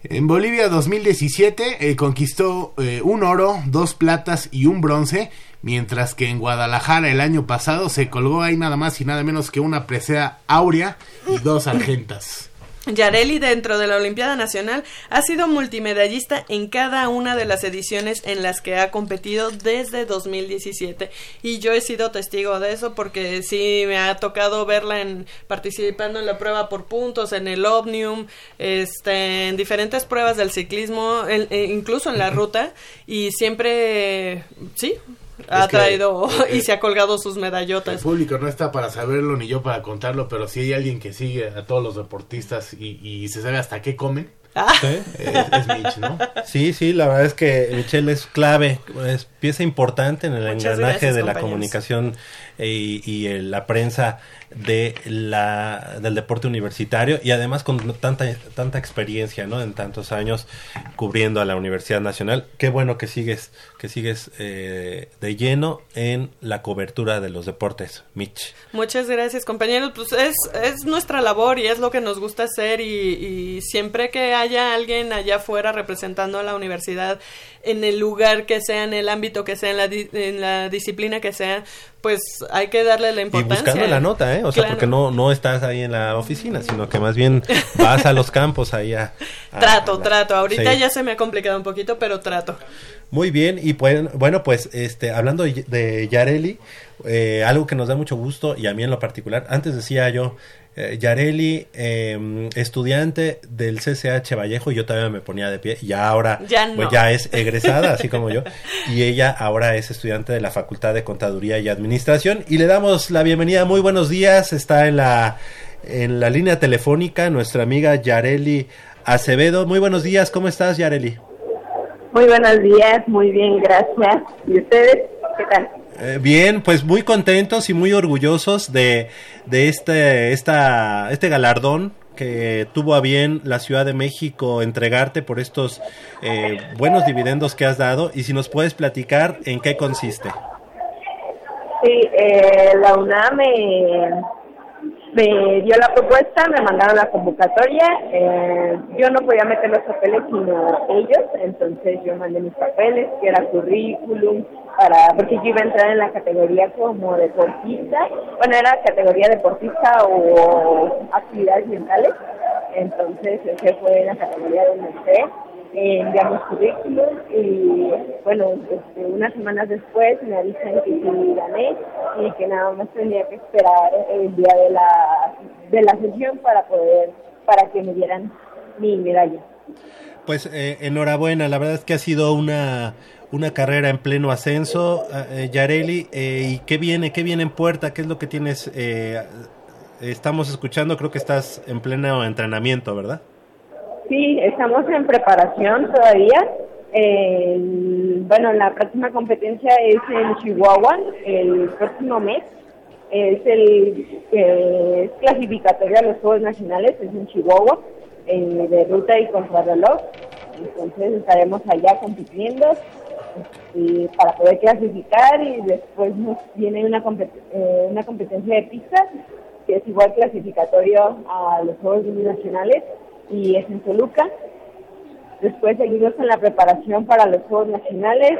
En Bolivia 2017 eh, conquistó eh, un oro, dos platas y un bronce, mientras que en Guadalajara el año pasado se colgó ahí nada más y nada menos que una presea áurea y dos argentas. Yareli dentro de la Olimpiada Nacional ha sido multimedallista en cada una de las ediciones en las que ha competido desde 2017 y yo he sido testigo de eso porque sí me ha tocado verla en participando en la prueba por puntos en el Omnium este en diferentes pruebas del ciclismo e incluso en la ruta. Y siempre sí ha que, traído eh, y se ha colgado sus El medallotas público no está para saberlo ni yo para contarlo, pero si hay alguien que sigue a todos los deportistas y, y se sabe hasta qué comen, ¿Sí? es, es Mitch, ¿no? Sí, sí, la verdad es que Michelle es clave, es pieza importante en el Muchas engranaje gracias, de la comunicación eh, y, y, eh, la prensa de la del deporte universitario y además con tanta tanta experiencia, ¿no? En tantos años cubriendo a la Universidad Nacional. Qué bueno que sigues que sigues eh, de lleno en la cobertura de los deportes, Mitch. Muchas gracias, compañeros. Pues es, es nuestra labor y es lo que nos gusta hacer y, y siempre que haya alguien allá afuera representando a la universidad en el lugar que sea, en el ámbito que sea, en la, di- en la disciplina que sea, pues hay que darle la Y importancia. buscando la nota, ¿eh? O sea, Claro. porque no, no estás ahí en la oficina, sino que más bien vas a los campos ahí a... a- Trato, a trato. Ahorita Sí. ya se me ha complicado un poquito, pero trato. Muy bien, y pues, bueno, pues este, hablando de, de Yareli, eh, algo que nos da mucho gusto, y a mí en lo particular, antes decía yo, eh, Yareli, eh, estudiante del CCH Vallejo, y yo todavía me ponía de pie, y ya ahora Ya no. pues ya es egresada, así como yo, y ella ahora es estudiante de la Facultad de Contaduría y Administración, y le damos la bienvenida, muy buenos días, está en la, en la línea telefónica nuestra amiga Yareli Acevedo, muy buenos días, ¿cómo estás Yareli? Muy buenos días, muy bien, gracias. ¿Y ustedes qué tal? Eh, bien, pues muy contentos y muy orgullosos de, de este, esta, este galardón que tuvo a bien la Ciudad de México entregarte por estos eh, buenos dividendos que has dado y si nos puedes platicar en qué consiste. Sí, eh, la UNAM me, dio la propuesta, me mandaron la convocatoria. eh, yo no podía meter los papeles sino ellos, entonces yo mandé mis papeles, que era currículum, para porque yo iba a entrar en la categoría como deportista. Bueno, era categoría deportista o actividades mentales. Entonces, esa fue la categoría donde entré. Eh, enviamos currículum y bueno, este, unas semanas después me avisan que sí gané y que nada más tenía que esperar el día de la, de la sesión para poder, para que me dieran mi medalla. Pues eh, enhorabuena, la verdad es que ha sido una, una carrera en pleno ascenso, eh, Yareli, eh, y qué viene, qué viene en puerta, qué es lo que tienes, eh, estamos escuchando, creo que estás en pleno entrenamiento, ¿verdad? Sí, estamos en preparación todavía. Bueno, la próxima competencia es en Chihuahua el próximo mes. Es el eh, es clasificatorio a los Juegos Nacionales, es en Chihuahua, eh, de ruta y contrarreloj. Entonces estaremos allá compitiendo para poder clasificar y después nos viene una, compet- eh, una competencia de pistas que es igual clasificatorio a los Juegos Nacionales y es en Toluca. Después seguimos con la preparación para los Juegos Nacionales,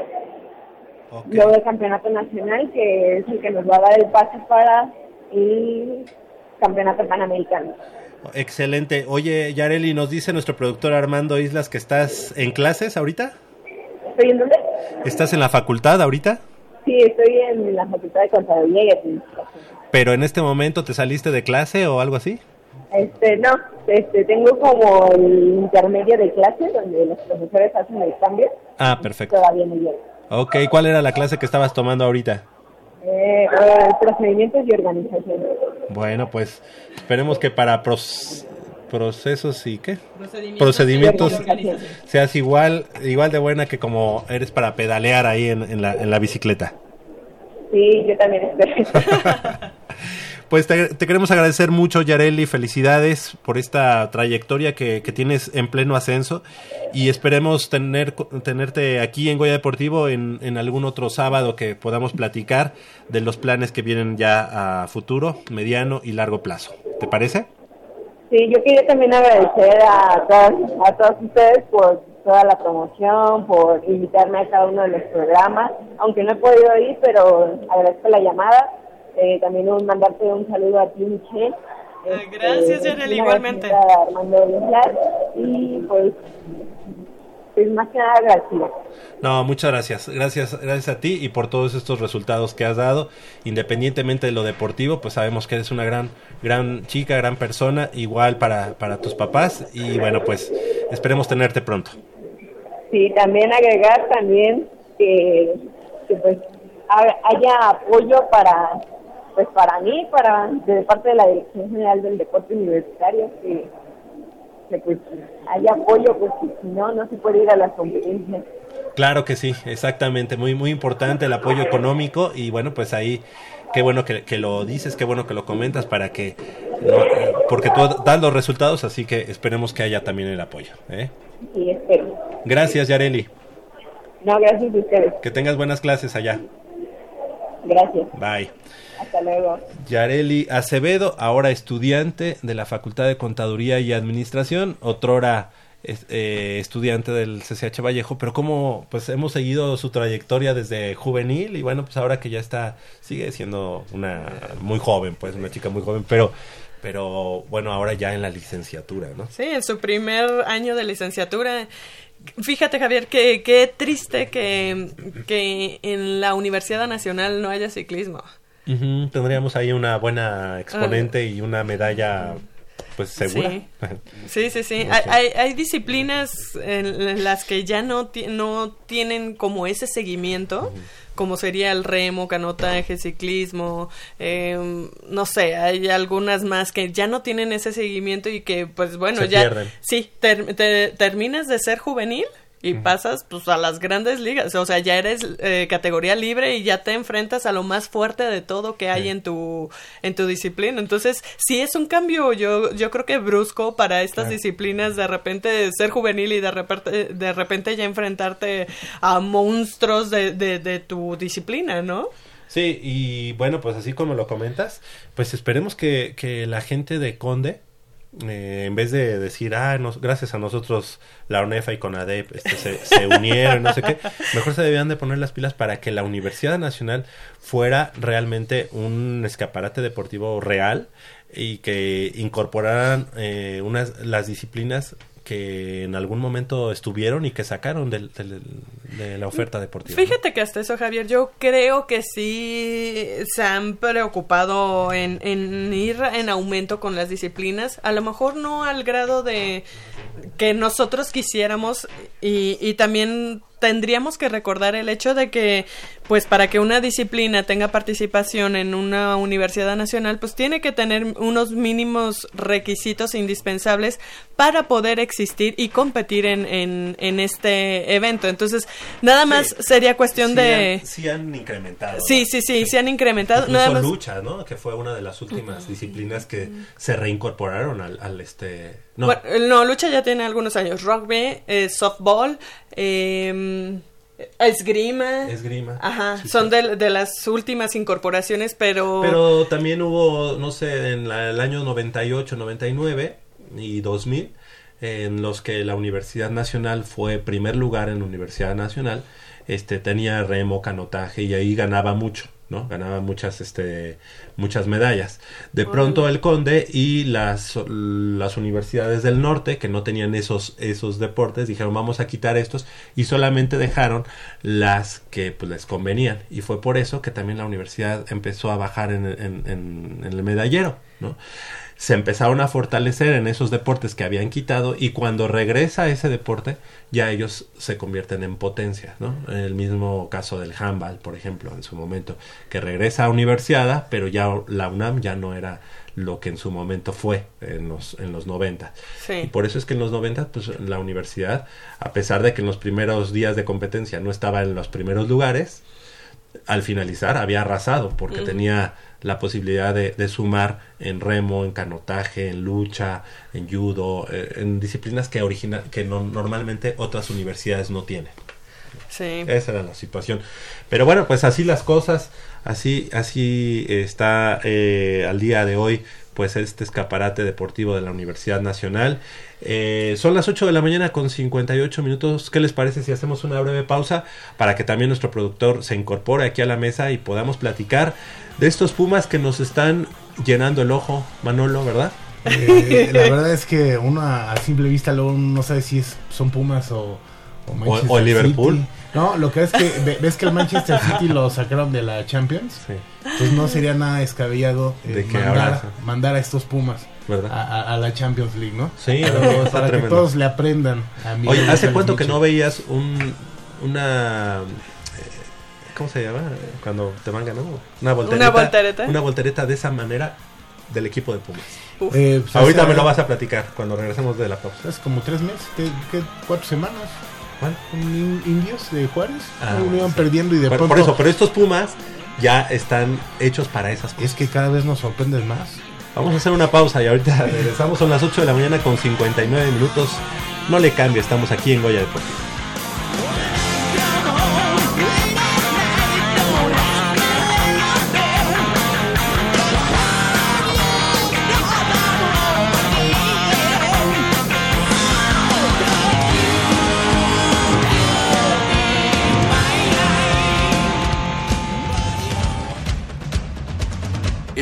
luego el Campeonato Nacional que es el que nos va a dar el pase para el Campeonato Panamericano. Excelente. Oye, Yareli, nos dice nuestro productor Armando Islas que estás en clases ahorita. ¿Estoy en dónde? ¿Estás en la facultad ahorita? Sí, estoy en la Facultad de Contaduría y Administración. Pero en este momento te saliste de clase o algo así? Este, no, este, tengo como el intermedio de clase donde los profesores hacen el cambio. Ah, perfecto. Todavía no llego. Ok, ¿cuál era la clase que estabas tomando ahorita? Eh, eh, procedimientos y organización. Bueno, pues esperemos que para pros- procesos y qué Procedimientos. procedimientos y organización. seas igual igual de buena que como eres para pedalear ahí en, en la, en la bicicleta. Sí, yo también espero. Pues te, queremos agradecer mucho, Yareli. Felicidades por esta trayectoria que, tienes en pleno ascenso. Y esperemos tener, tenerte aquí en Goya Deportivo en, algún otro sábado que podamos platicar de los planes que vienen ya a futuro, mediano y largo plazo. ¿Te parece? Sí, yo quería también agradecer a a todos ustedes por toda la promoción, por invitarme a cada uno de los programas, aunque no he podido ir, pero agradezco la llamada. Eh, también un, mandarte un saludo a ti, Michelle. Este, gracias, Yareli, igualmente. Armando Villar, y pues, pues más que nada agradecida. No, muchas gracias. Gracias, gracias a ti y por todos estos resultados que has dado. Independientemente de lo deportivo, pues sabemos que eres una gran, gran chica, gran persona, igual para, para tus papás. Y bueno, pues esperemos tenerte pronto. Sí, también agregar también que, que pues ha- haya apoyo para pues para mí, para de parte de la Dirección General del Deporte Universitario, que, que pues haya apoyo, pues si no, no se puede ir a las competencias. Claro que sí, exactamente. Muy, muy importante el apoyo económico y bueno, pues ahí, qué bueno que, que lo dices, qué bueno que lo comentas para que, no, porque tú das los resultados, así que esperemos que haya también el apoyo. ¿eh? Y espero. Gracias, Yareli. No, gracias a ustedes. Que tengas buenas clases allá. Gracias. Bye. Hasta luego. Yareli Acevedo, ahora estudiante de la Facultad de Contaduría y Administración, otrora eh, estudiante del CCH Vallejo, pero como pues hemos seguido su trayectoria desde juvenil y bueno, pues ahora que ya está, sigue siendo una muy joven, pues una chica muy joven, pero pero bueno, ahora ya en la licenciatura, ¿no? Sí, en su primer año de licenciatura. Fíjate, Javier, que qué triste que, que en la Universidad Nacional no haya ciclismo. Tendríamos ahí una buena exponente y una medalla pues segura. Sí. Sí, sí, sí. Hay, hay, hay disciplinas en las que ya no, no tienen como ese seguimiento, como sería el remo, canotaje, ciclismo, eh, no sé, hay algunas más que ya no tienen ese seguimiento y que, pues bueno, Se ya... pierden. Sí, ter- te- terminas de ser juvenil y pasas pues a las grandes ligas, o sea, ya eres eh, categoría libre y ya te enfrentas a lo más fuerte de todo que hay en tu en tu disciplina. Entonces, sí es un cambio, yo yo creo que brusco para estas Claro. disciplinas de repente ser juvenil y de repente de repente ya enfrentarte a monstruos de, de, de tu disciplina, ¿no? Sí, y bueno, pues así como lo comentas, pues esperemos que, que la gente de Conde, eh, en vez de decir, ah, nos- gracias a nosotros la UNEFA y CONADEP este, se, se unieron, no sé qué, mejor se debían de poner las pilas para que la Universidad Nacional fuera realmente un escaparate deportivo real y que incorporaran eh, unas las disciplinas que en algún momento estuvieron y que sacaron del- de la oferta deportiva. Fíjate que hasta eso, Javier, yo creo que sí se han preocupado en, en ir en aumento con las disciplinas, a lo mejor no al grado de que nosotros quisiéramos y, y también tendríamos que recordar el hecho de que, pues para que una disciplina tenga participación en una universidad nacional, pues tiene que tener unos mínimos requisitos indispensables para poder existir y competir en, en, en este evento. Entonces, nada más sería cuestión Sí de... han- sí han incrementado. Sí, sí, sí, se han incrementado. Incluso Nada más... lucha, ¿no? Que fue una de las últimas disciplinas que se reincorporaron al, al este... No, Bueno, no, lucha ya tiene algunos años. Rugby, eh, softball, eh, Esgrima. Esgrima. Ajá, Sí, son de, de las últimas incorporaciones, pero... Pero también hubo, no sé, en la- el año 98, 99 y 2000, en los que la Universidad Nacional fue primer lugar en la Universidad Nacional, este tenía remo, canotaje y ahí ganaba mucho, ¿no? Ganaba muchas, este, muchas medallas. De pronto el Conde y las, las universidades del norte que no tenían esos, esos deportes dijeron vamos a quitar estos y solamente dejaron las que pues, les convenían y fue por eso que también la universidad empezó a bajar en, en- en- en el medallero, ¿no? Se empezaron a fortalecer en esos deportes que habían quitado y cuando regresa ese deporte ya ellos se convierten en potencia, ¿no? En el mismo caso del handball, por ejemplo, en su momento, que regresa a universidad, pero ya la UNAM ya no era lo que en su momento fue en los, en los 90. Sí. Y por eso es que en los 90, pues la universidad, a pesar de que en los primeros días de competencia no estaba en los primeros lugares, al finalizar había arrasado porque tenía la posibilidad de, de sumar en remo, en canotaje, en lucha, en judo, eh, en disciplinas que, origina que no- normalmente otras universidades no tienen. Sí. Esa era la situación. Pero bueno, pues así las cosas, así, así está eh, al día de hoy, pues este escaparate deportivo de la Universidad Nacional. Eh, son las 8 de la mañana con 58 minutos. ¿Qué les parece si hacemos una breve pausa para que también nuestro productor se incorpore aquí a la mesa y podamos platicar de estos Pumas que nos están llenando el ojo, Manolo, ¿verdad? Eh, la verdad es que uno a simple vista luego no sabe si es, son Pumas o, o Manchester o Liverpool. City. No, lo que es que ve- ves que el Manchester City lo sacaron de la Champions. Entonces no sería nada descabellado eh, De mandar a estos Pumas ¿Verdad? a, a- a la Champions League, ¿no? Sí, para, no, que, está para que tremendo. todos le aprendan. A Miguel Oye, ¿hace cuánto que no veías un, una... eh, ¿Cómo se llama? Cuando te van ganando. Una voltereta. ¿Una voltereta? Una voltereta de esa manera del equipo de Pumas. Eh, pues, Ahorita hace- me lo vas a platicar cuando regresemos de la pausa. Hace como tres meses, ¿qué, qué, cuatro semanas. ¿Cuál? Indios de Juárez. Ah, iban sí. perdiendo y de Por, pronto. por eso, pero estos Pumas ya están hechos para esas cosas. Es que cada vez nos sorprenden más. Vamos a hacer una pausa y ahorita regresamos. Son las 8 de la mañana con 59 minutos. No le cambie, estamos aquí en Goya Deportivo.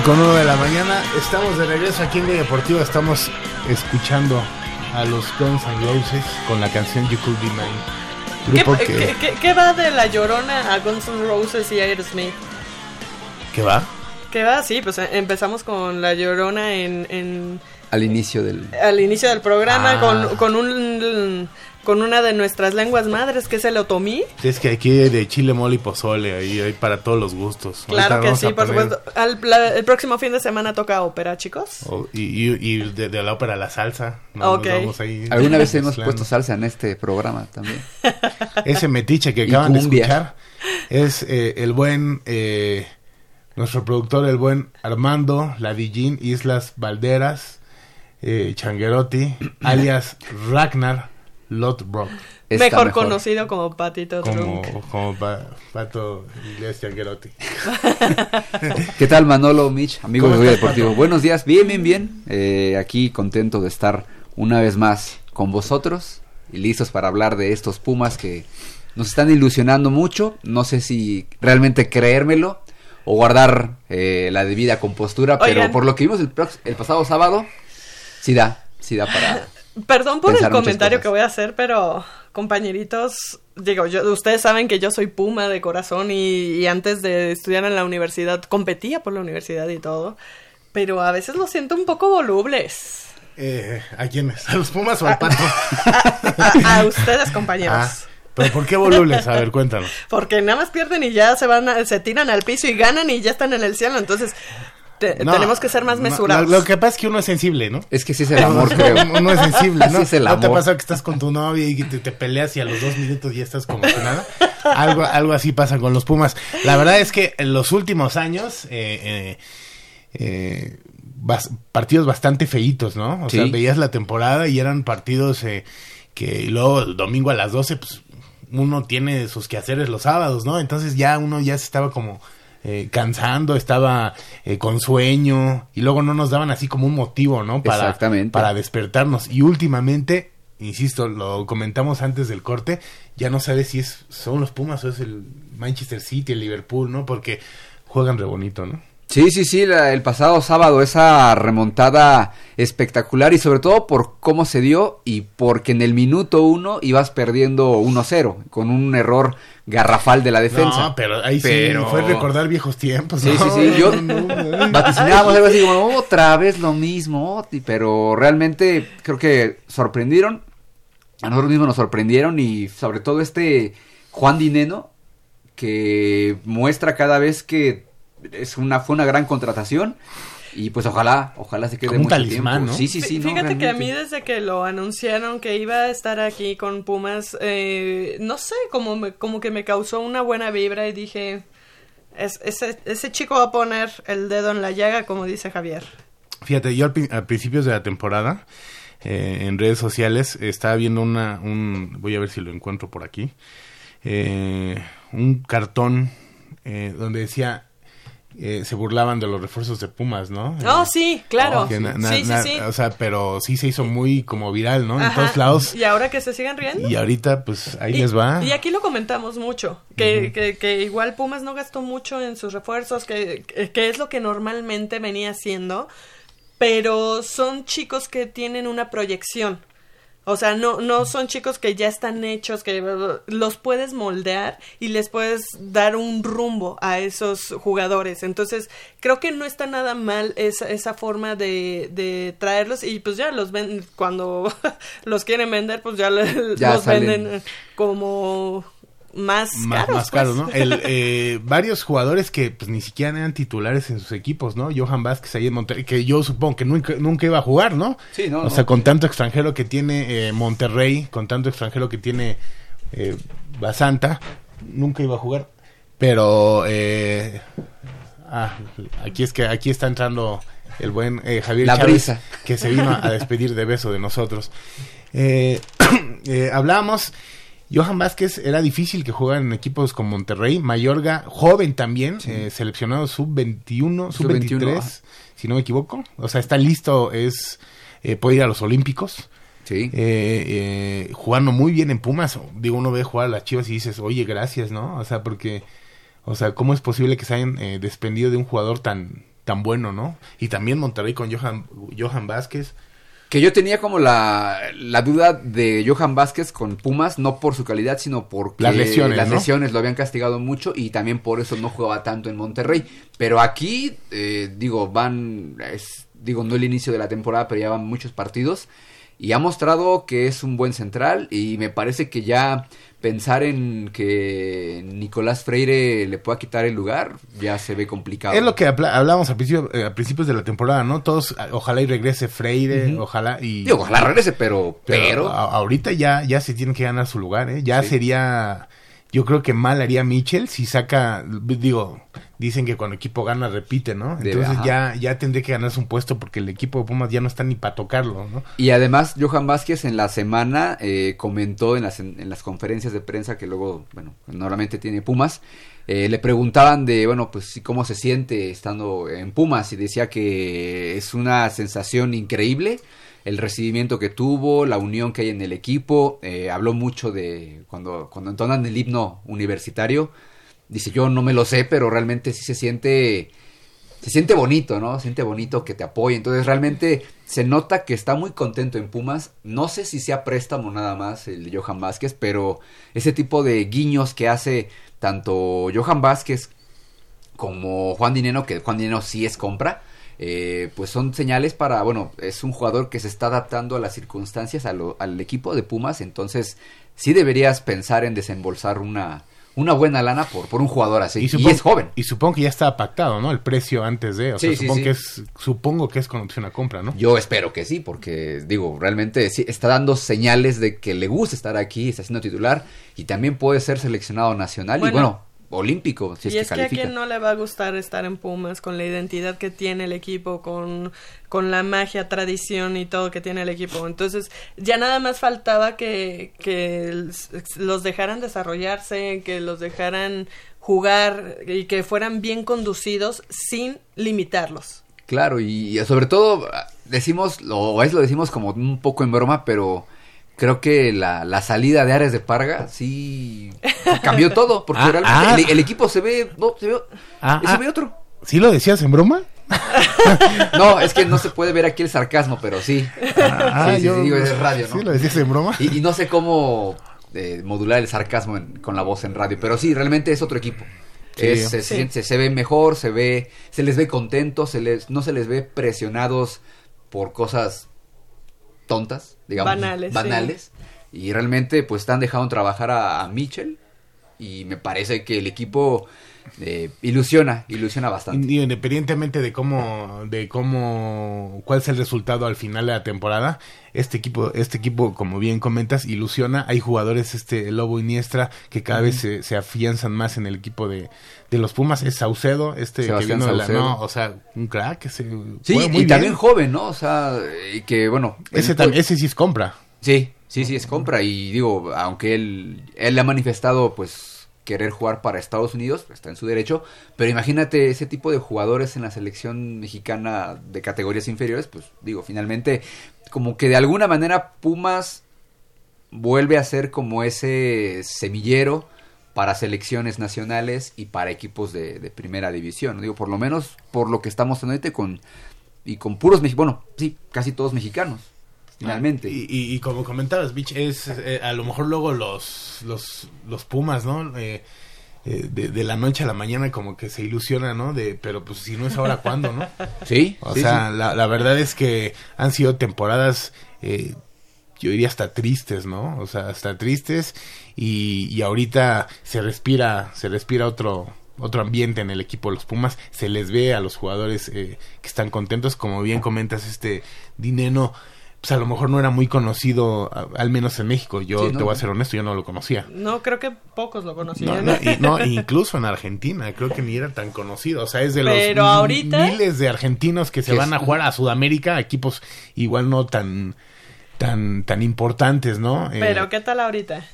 Con uno de la mañana. Estamos de regreso aquí en Goya Deportivo. Estamos escuchando a los Guns N' Roses con la canción You Could Be Mine. ¿Qué, Grupo qué- que, qué- qué va de La Llorona a Guns N' Roses y Aerosmith? ¿Qué va? ¿Qué va? Sí, pues eh, empezamos con La Llorona en, en- Al inicio del... al inicio del programa Ah. con, con un con una de nuestras lenguas madres que es el otomí. Es que aquí hay de chile, mole y pozole. Ahí hay para todos los gustos. Claro Ahorita que sí, por poner- supuesto. Al- la- el próximo fin de semana toca ópera, chicos. y, y- y de, de la ópera la salsa. Nos Ok. vamos ahí Alguna vez hemos puesto salsa en este programa también. Ese metiche que acaban de escuchar es eh, el buen, eh, nuestro productor, el buen Armando Ladillín Islas Valderas. eh, Changuerotti, alias Ragnar Lothbrok. Está mejor, mejor. conocido como Patito Como, Trunk. como pa- Pato Iglesias Changuerotti. ¿Qué tal Manolo, Mitch, amigos de ¿Cómo Goya estás, Deportivo? Pato? Buenos días, bien, bien, bien. Eh, aquí contento de estar una vez más con vosotros y listos para hablar de estos Pumas que nos están ilusionando mucho. No sé si realmente creérmelo o guardar eh, la debida compostura, pero Oigan. por lo que vimos el, el pasado sábado, sí da, sí da para... Perdón por el comentario que voy a hacer, pero compañeritos, digo, yo, ustedes saben que yo soy Puma de corazón y, y antes de estudiar en la universidad competía por la universidad y todo, pero a veces los siento un poco volubles. Eh, ¿A quiénes? ¿A los Pumas o al Pato? A, a ustedes, compañeros. Ah, ¿Pero por qué volubles? A ver, cuéntanos. Porque nada más pierden y ya se van, a- se tiran al piso y ganan y ya están en el cielo, entonces te- No, tenemos que ser más no, mesurados. Lo, lo que pasa es que uno es sensible, ¿no? Es que sí es el amor, creo. Uno es sensible, ¿no? Sí es el ¿No te ha amor. pasado que estás con tu novia y que te, te peleas y a los dos minutos ya estás como si nada? Algo, algo así pasa con los Pumas. La verdad es que en los últimos años, eh, eh, eh, bas- partidos bastante feitos, ¿no? O sea, veías la temporada y eran partidos eh, que luego el domingo a las 12, pues uno tiene sus quehaceres los sábados, ¿no? Entonces ya uno ya se estaba como eh, cansando, estaba eh, con sueño y luego no nos daban así como un motivo, ¿no? Para, Exactamente. para despertarnos. Y últimamente, insisto, lo comentamos antes del corte, ya no sabes si es son los Pumas o es el Manchester City, el Liverpool, ¿no? Porque juegan re bonito, ¿no? Sí, sí, sí, la- el pasado sábado esa remontada espectacular y sobre todo por cómo se dio y porque en el minuto uno ibas perdiendo 1-0 con un error garrafal de la defensa. No, pero ahí Pero- sí fue recordar viejos tiempos. Sí, ¿no? sí, sí, yo vaticinábamos algo así como otra vez lo mismo, pero realmente creo que sorprendieron, a nosotros mismos nos sorprendieron y sobre todo este Juan Dineno que muestra cada vez que es una fue una gran contratación y pues ojalá, ojalá se quede Como un mucho talismán, tiempo. ¿no? Sí, sí, sí, no, Fíjate que a mí desde que lo anunciaron que iba a estar aquí con Pumas, eh, no sé, como, me- como que me causó una buena vibra y dije, es- ese, ese chico va a poner el dedo en la llaga, como dice Javier. Fíjate, yo al a principios de la temporada, eh, en redes sociales, estaba viendo una, un, voy a ver si lo encuentro por aquí, eh, un cartón eh, donde decía, eh, se burlaban de los refuerzos de Pumas, ¿no? Oh, Eh, sí, claro. que na- na- sí, sí, na- sí. O sea, pero sí se hizo muy como viral, ¿no? En todos lados. Y ahora que se sigan riendo. Y ahorita, pues, ahí Y- les va. Y aquí lo comentamos mucho, que, que, que igual Pumas no gastó mucho en sus refuerzos, que, que es lo que normalmente venía haciendo, pero son chicos que tienen una proyección. O sea, no, no son chicos que ya están hechos, que los puedes moldear y les puedes dar un rumbo a esos jugadores. Entonces, creo que no está nada mal esa, esa forma de, de traerlos y pues ya los ven, cuando los quieren vender, pues ya, los salen. venden como más más, caros. más caros, pues. ¿no? El, eh, varios jugadores que pues ni siquiera eran titulares en sus equipos, ¿no? Johan Vázquez ahí en Monterrey, que yo supongo que nunca, nunca iba a jugar, ¿no? Sí, no, O no. sea, con tanto extranjero que tiene eh, Monterrey, con tanto extranjero que tiene eh, Basanta, nunca iba a jugar. Pero, eh, ah, aquí es que aquí está entrando el buen eh, Javier La Chávez, brisa. que se vino a despedir de beso de nosotros. Eh, eh, hablábamos, Johan Vázquez era difícil que jugara en equipos con Monterrey, Mayorga, joven también, eh, seleccionado sub-21, Sub-21, sub-23, ajá. si no me equivoco. O sea, está listo, es eh, puede ir a los Olímpicos. Sí. Eh, eh, jugando muy bien en Pumas. Digo, uno ve jugar a las Chivas y dices, oye, gracias, ¿no? O sea, porque, o sea, ¿cómo es posible que se hayan eh, desprendido de un jugador tan tan bueno, ¿no? Y también Monterrey con Johan, Johan Vázquez. Que yo tenía como la, la duda de Johan Vázquez con Pumas, no por su calidad, sino porque Las lesiones, las ¿no? lesiones lo habían castigado mucho y también por eso no jugaba tanto en Monterrey. Pero aquí, eh, digo, van, es, digo, no el inicio de la temporada, pero ya van muchos partidos y ha mostrado que es un buen central y me parece que ya pensar en que Nicolás Freire le pueda quitar el lugar ya se ve complicado. Es lo que hablábamos a, principio- eh, a principios de la temporada, ¿no? Todos, a- ojalá y regrese Freire, ojalá y... Digo, ojalá regrese, pero... pero... ahorita ya, ya se tiene que ganar su lugar, ¿eh? Ya Sí. sería... yo creo que mal haría Mitchell si saca, digo, dicen que cuando equipo gana repite, ¿no? Entonces ajá. ya, ya tendría que ganarse un puesto porque el equipo de Pumas ya no está ni para tocarlo, ¿no? Y además, Johan Vázquez en la semana eh, comentó en las, en las conferencias de prensa que luego, bueno, normalmente tiene Pumas, eh, le preguntaban de, bueno, pues cómo se siente estando en Pumas y decía que es una sensación increíble el recibimiento que tuvo, la unión que hay en el equipo, eh, habló mucho de cuando, cuando entonan el himno universitario, dice yo no me lo sé, pero realmente sí se siente se siente bonito, ¿no? Se siente bonito que te apoye. Entonces realmente se nota que está muy contento en Pumas. No sé si sea préstamo nada más el de Johan Vázquez, pero ese tipo de guiños que hace tanto Johan Vázquez como Juan Dineno, que Juan Dineno sí es compra, eh, pues son señales para, bueno, es un jugador que se está adaptando a las circunstancias, a lo- al equipo de Pumas, entonces sí deberías pensar en desembolsar una, una buena lana por, por un jugador así. Y, supongo- es joven. Y supongo que ya estaba pactado, ¿no? El precio antes de, o sea, Sí, supongo sí. que es, supongo que es con opción a compra, ¿no? Yo espero que sí, porque digo, realmente sí, está dando señales de que le gusta estar aquí, está siendo titular y también puede ser seleccionado nacional y Bueno. Olímpico, si es y que es que a quien no le va a gustar estar en Pumas con la identidad que tiene el equipo, con, con la magia, tradición y todo que tiene el equipo. Entonces, ya nada más faltaba que, que los dejaran desarrollarse, que los dejaran jugar y que fueran bien conducidos sin limitarlos. Claro, y, y sobre todo decimos, o a veces lo decimos como un poco en broma, pero creo que la, la salida de Ares de Parga sí cambió todo, porque Ah, realmente ah. el, el equipo se ve, no, se ve, Ah, se ah. ve otro. ¿Sí lo decías en broma? No, es que no se puede ver aquí el sarcasmo, pero sí. Ah, sí, sí, yo- sí, digo, es radio, ¿no? ¿Sí lo decías en broma? Y, y no sé cómo eh, modular el sarcasmo en- con la voz en radio, pero sí, realmente es otro equipo. Sí. Es- se- se ve mejor, se ve, se les ve contentos, se les, no se les ve presionados por cosas tontas, digamos, Banales, sí. banales. Y realmente pues están dejando trabajar a, a Mitchell y me parece que el equipo eh, ilusiona, ilusiona bastante. Independientemente de cómo, de cómo, cuál es el resultado al final de la temporada, este equipo, este equipo, como bien comentas, ilusiona. Hay jugadores, este Lobo Iniestra, que cada vez se, se afianzan más en el equipo de, de los Pumas. Es Saucedo, este Sebastián que vino de la, Saucedo. no, o sea, un crack que se Sí, y bien. también joven, ¿no? O sea, que bueno. Ese, tam- ese sí es compra. Sí, sí, sí, es compra. Y digo, aunque él, él ha manifestado, pues, querer jugar para Estados Unidos, pues, está en su derecho. Pero imagínate ese tipo de jugadores en la selección mexicana de categorías inferiores, pues, digo, finalmente, como que de alguna manera Pumas vuelve a ser como ese semillero para selecciones nacionales y para equipos de, primera división. Digo, por lo menos por lo que estamos haciendo ahorita con, y con puros mexicanos, bueno, sí, casi todos mexicanos, finalmente. Y, y- y como comentabas, Bitch, es eh, a lo mejor luego los, los, los Pumas, ¿no? Eh, eh, de, de la noche a la mañana como que se ilusiona, ¿no? De, pero pues si no es ahora, ¿cuándo, no? Sí, O sí, sea, sí. La, la verdad es que han sido temporadas, eh, yo diría hasta tristes, ¿no? O sea, hasta tristes y, y ahorita se respira, se respira otro otro ambiente en el equipo de los Pumas, se les ve a los jugadores eh, que están contentos, como bien comentas este Dineno, pues a lo mejor no era muy conocido, al menos en México, yo Sí, te no, voy a ser honesto, yo no lo conocía. No, creo que pocos lo No, conocían. no, y- no, incluso en Argentina, creo que ni era tan conocido. O sea, es de los Pero mi- ahorita- miles de argentinos que se van a jugar a Sudamérica, equipos igual no tan tan tan importantes, ¿no? Eh, Pero, ¿qué tal ahorita?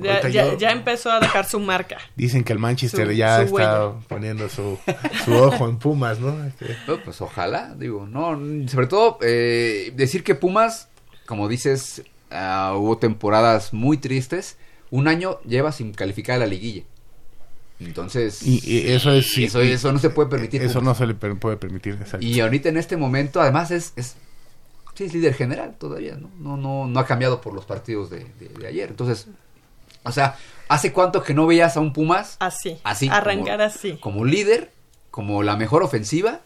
Ya, Ahorita ya, yo- ya empezó a dejar su marca. dicen que el Manchester Su- ya su está huella. poniendo su, su ojo en Pumas, ¿no? Este, No, pues ojalá, digo, no, sobre todo eh, decir que Pumas, como dices, ah, hubo temporadas muy tristes, un año lleva sin calificar a la liguilla. Entonces, y, y eso es eso, y- eso no se puede permitir. Eso Pumas. no se le puede permitir, exacto. Y ahorita en este momento, además, es, es, sí, es líder general todavía, ¿no? No, no, no ha cambiado por los partidos de, de- de ayer. Entonces, o sea, ¿hace cuánto que no veías a un Pumas Así. así? Arrancar como, así. Como líder, como la mejor ofensiva,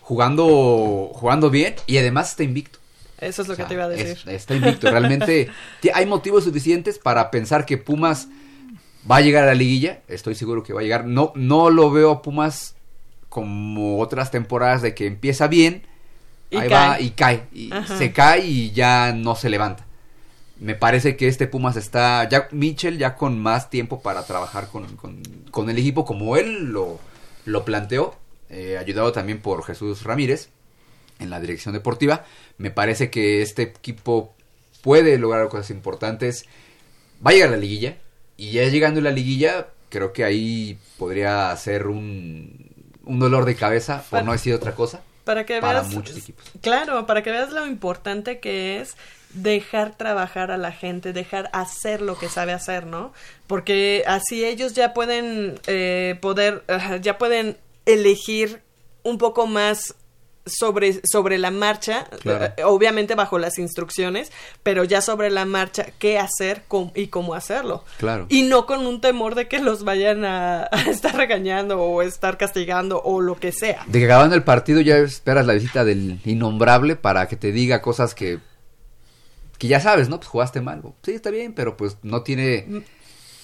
jugando, jugando bien y además está invicto. Eso es lo O sea, que te iba a decir. es- está invicto. Realmente hay motivos suficientes para pensar que Pumas va a llegar a la liguilla. Estoy seguro que va a llegar. No, no lo veo a Pumas como otras temporadas de que empieza bien, Y ahí cae. va y cae. Y se cae y ya no se levanta. Me parece que este Pumas está, ya Mitchell ya con más tiempo para trabajar con, con- con el equipo como él lo, lo planteó, eh, ayudado también por Jesús Ramírez en la dirección deportiva. Me parece que este equipo puede lograr cosas importantes. Va a llegar a la liguilla. Y ya llegando a la liguilla, creo que ahí podría ser un, un dolor de cabeza, por no decir otra cosa, Para que para veas, muchos equipos. claro, para que veas lo importante que es dejar trabajar a la gente, dejar hacer lo que sabe hacer, ¿no? Porque así ellos ya pueden eh, poder, ya pueden elegir un poco más sobre, sobre la marcha, Claro. eh, obviamente bajo las instrucciones, pero ya sobre la marcha qué hacer cómo- y cómo hacerlo. Claro. Y no con un temor de que los vayan a, a estar regañando o estar castigando o lo que sea. De que acabando el partido ya esperas la visita del innombrable para que te diga cosas que que ya sabes, ¿no? Pues jugaste mal. Sí, está bien, pero pues no tiene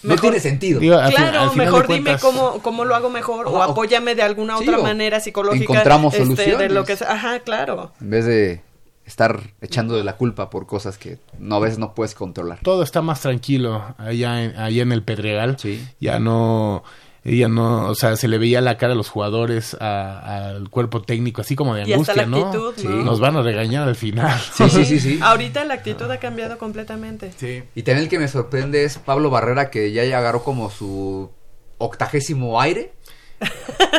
no tiene sentido. claro, mejor dime cómo, cómo lo hago mejor o, apóyame de alguna Sí, otra manera psicológica. encontramos este, de soluciones. lo que sea. Ajá, claro. En vez de estar echando de la culpa por cosas que no a veces no puedes controlar. Todo está más tranquilo allá en, allá en el Pedregal. Ya no, ella no, o sea, se le veía la cara a los jugadores, a- al cuerpo técnico, así como de Y hasta angustia, ¿no? Sí. Nos van a regañar al final. Ahorita la actitud ha cambiado completamente. Sí. Y también el que me sorprende es Pablo Barrera que ya agarró como su octagésimo aire.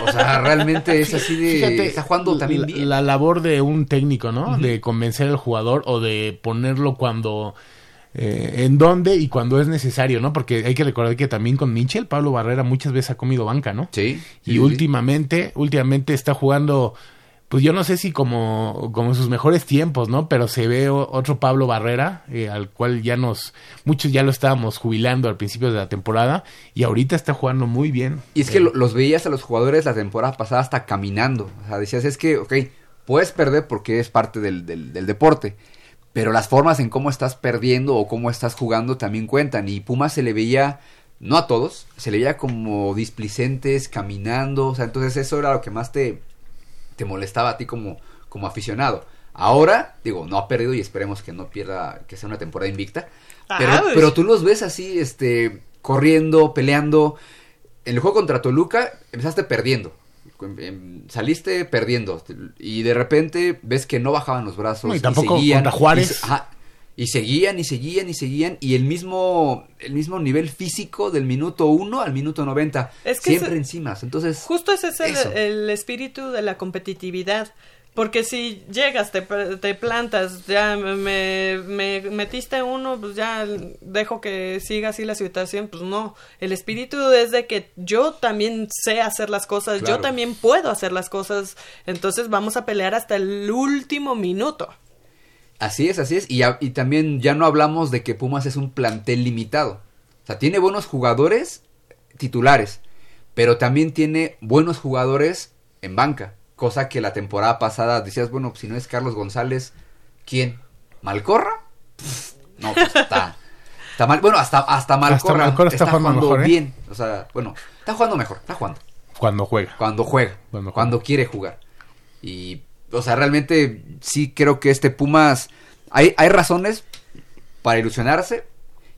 O sea, realmente es así de Fíjate, está jugando también la, bien. la labor de un técnico, ¿no? De convencer al jugador o de ponerlo cuando eh, en dónde y cuando es necesario, ¿no? Porque hay que recordar que también con Mitchell, Pablo Barrera muchas veces ha comido banca, ¿no? Sí. Y sí, sí. últimamente, últimamente está jugando, pues yo no sé si como, como en sus mejores tiempos, ¿no? Pero se ve otro Pablo Barrera, eh, al cual ya nos, muchos ya lo estábamos jubilando al principio de la temporada, y ahorita está jugando muy bien. Y es que lo- los veías a los jugadores la temporada pasada hasta caminando. O sea, decías, es que, ok, puedes perder porque es parte del, del- del deporte. Pero las formas en cómo estás perdiendo o cómo estás jugando también cuentan. Y Puma se le veía, no a todos, se le veía como displicentes, caminando. O sea, entonces eso era lo que más te, te molestaba a ti como, como aficionado. Ahora, digo, no ha perdido y esperemos que no pierda, que sea una temporada invicta. Pero, Ah, pero tú los ves así, este, corriendo, peleando. En el juego contra Toluca empezaste perdiendo. Em- em, Saliste perdiendo. Y de repente ves que no bajaban los brazos. No, y tampoco seguían, contra Juárez. y ajá, y seguían y seguían y seguían. Y el mismo, el mismo nivel físico del minuto 1 al minuto 90. Es que siempre ese- encima. Entonces, Justo ese es el espíritu de la competitividad. Porque si llegas, te, te plantas, ya me, me metiste uno, pues ya dejo que siga así la situación, pues no. El espíritu es de que yo también sé hacer las cosas, Claro. yo también puedo hacer las cosas, entonces vamos a pelear hasta el último minuto. Así es, así es. Y, y también ya no hablamos de que Pumas es un plantel limitado. O sea, tiene buenos jugadores titulares, pero también tiene buenos jugadores en banca. Cosa que la temporada pasada decías, bueno, si no es Carlos González, ¿quién? ¿Malcorra? Pff, No, pues está, está mal. Bueno, hasta, hasta Malcorra, Malcorra está jugando mejor, ¿eh? bien. O sea, bueno, está jugando mejor, está jugando. Cuando juega. Cuando juega. Cuando Cuando, juega. quiere jugar. Y, o sea, realmente sí creo que este Pumas. Hay, hay razones para ilusionarse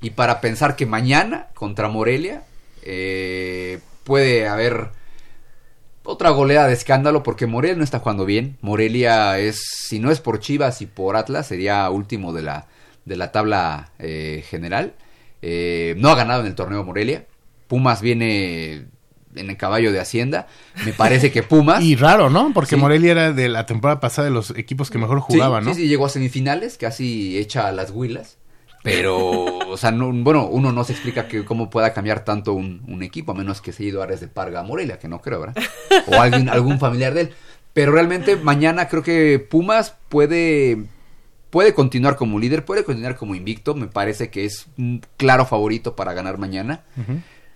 y para pensar que mañana contra Morelia eh, puede haber otra goleada de escándalo porque Morelia no está jugando bien. Morelia es, si no es por Chivas y por Atlas, sería último de la, de la tabla eh, general. Eh, no ha ganado en el torneo Morelia. Pumas viene en el caballo de Hacienda. Me parece que Pumas. Y raro, ¿no? Porque Sí. Morelia era de la temporada pasada de los equipos que mejor jugaban, sí, ¿no? Sí, sí, llegó a semifinales, casi hecha a las huilas. Pero, o sea, no, bueno, uno no se explica que cómo pueda cambiar tanto un, un equipo, a menos que se haya ido Ares de Parga a Morelia, que no creo, ¿verdad? O alguien, algún familiar de él. Pero realmente mañana creo que Pumas puede, puede continuar como líder, puede continuar como invicto. Me parece que es un claro favorito para ganar mañana.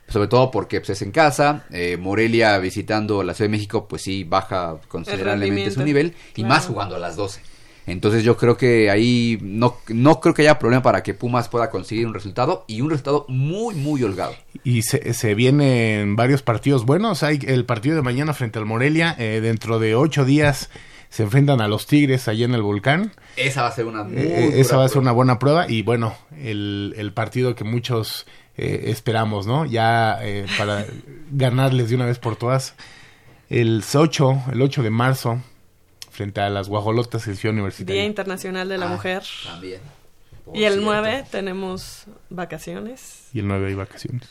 Sobre todo porque pues, es en casa. eh, Morelia visitando la Ciudad de México, pues sí, baja considerablemente su nivel. Y Claro. más jugando a las 12. Entonces yo creo que ahí no, no creo que haya problema para que Pumas pueda conseguir un resultado. Y un resultado muy, muy holgado. Y se, se vienen varios partidos buenos. Hay el partido de mañana frente al Morelia. eh, dentro de ocho días Se enfrentan a los Tigres allá en el volcán. Esa va a ser una muy Eh, dura esa va a ser una buena prueba y bueno, el, el partido que muchos eh, esperamos, ¿no? Ya eh, para ganarles de una vez por todas. El 8, el 8 de marzo, frente a las Guajolotas en Ciudad Universitaria. Día Internacional de la Ah, Mujer. También. Por Y el cierto. 9 tenemos vacaciones. Y el 9 hay vacaciones.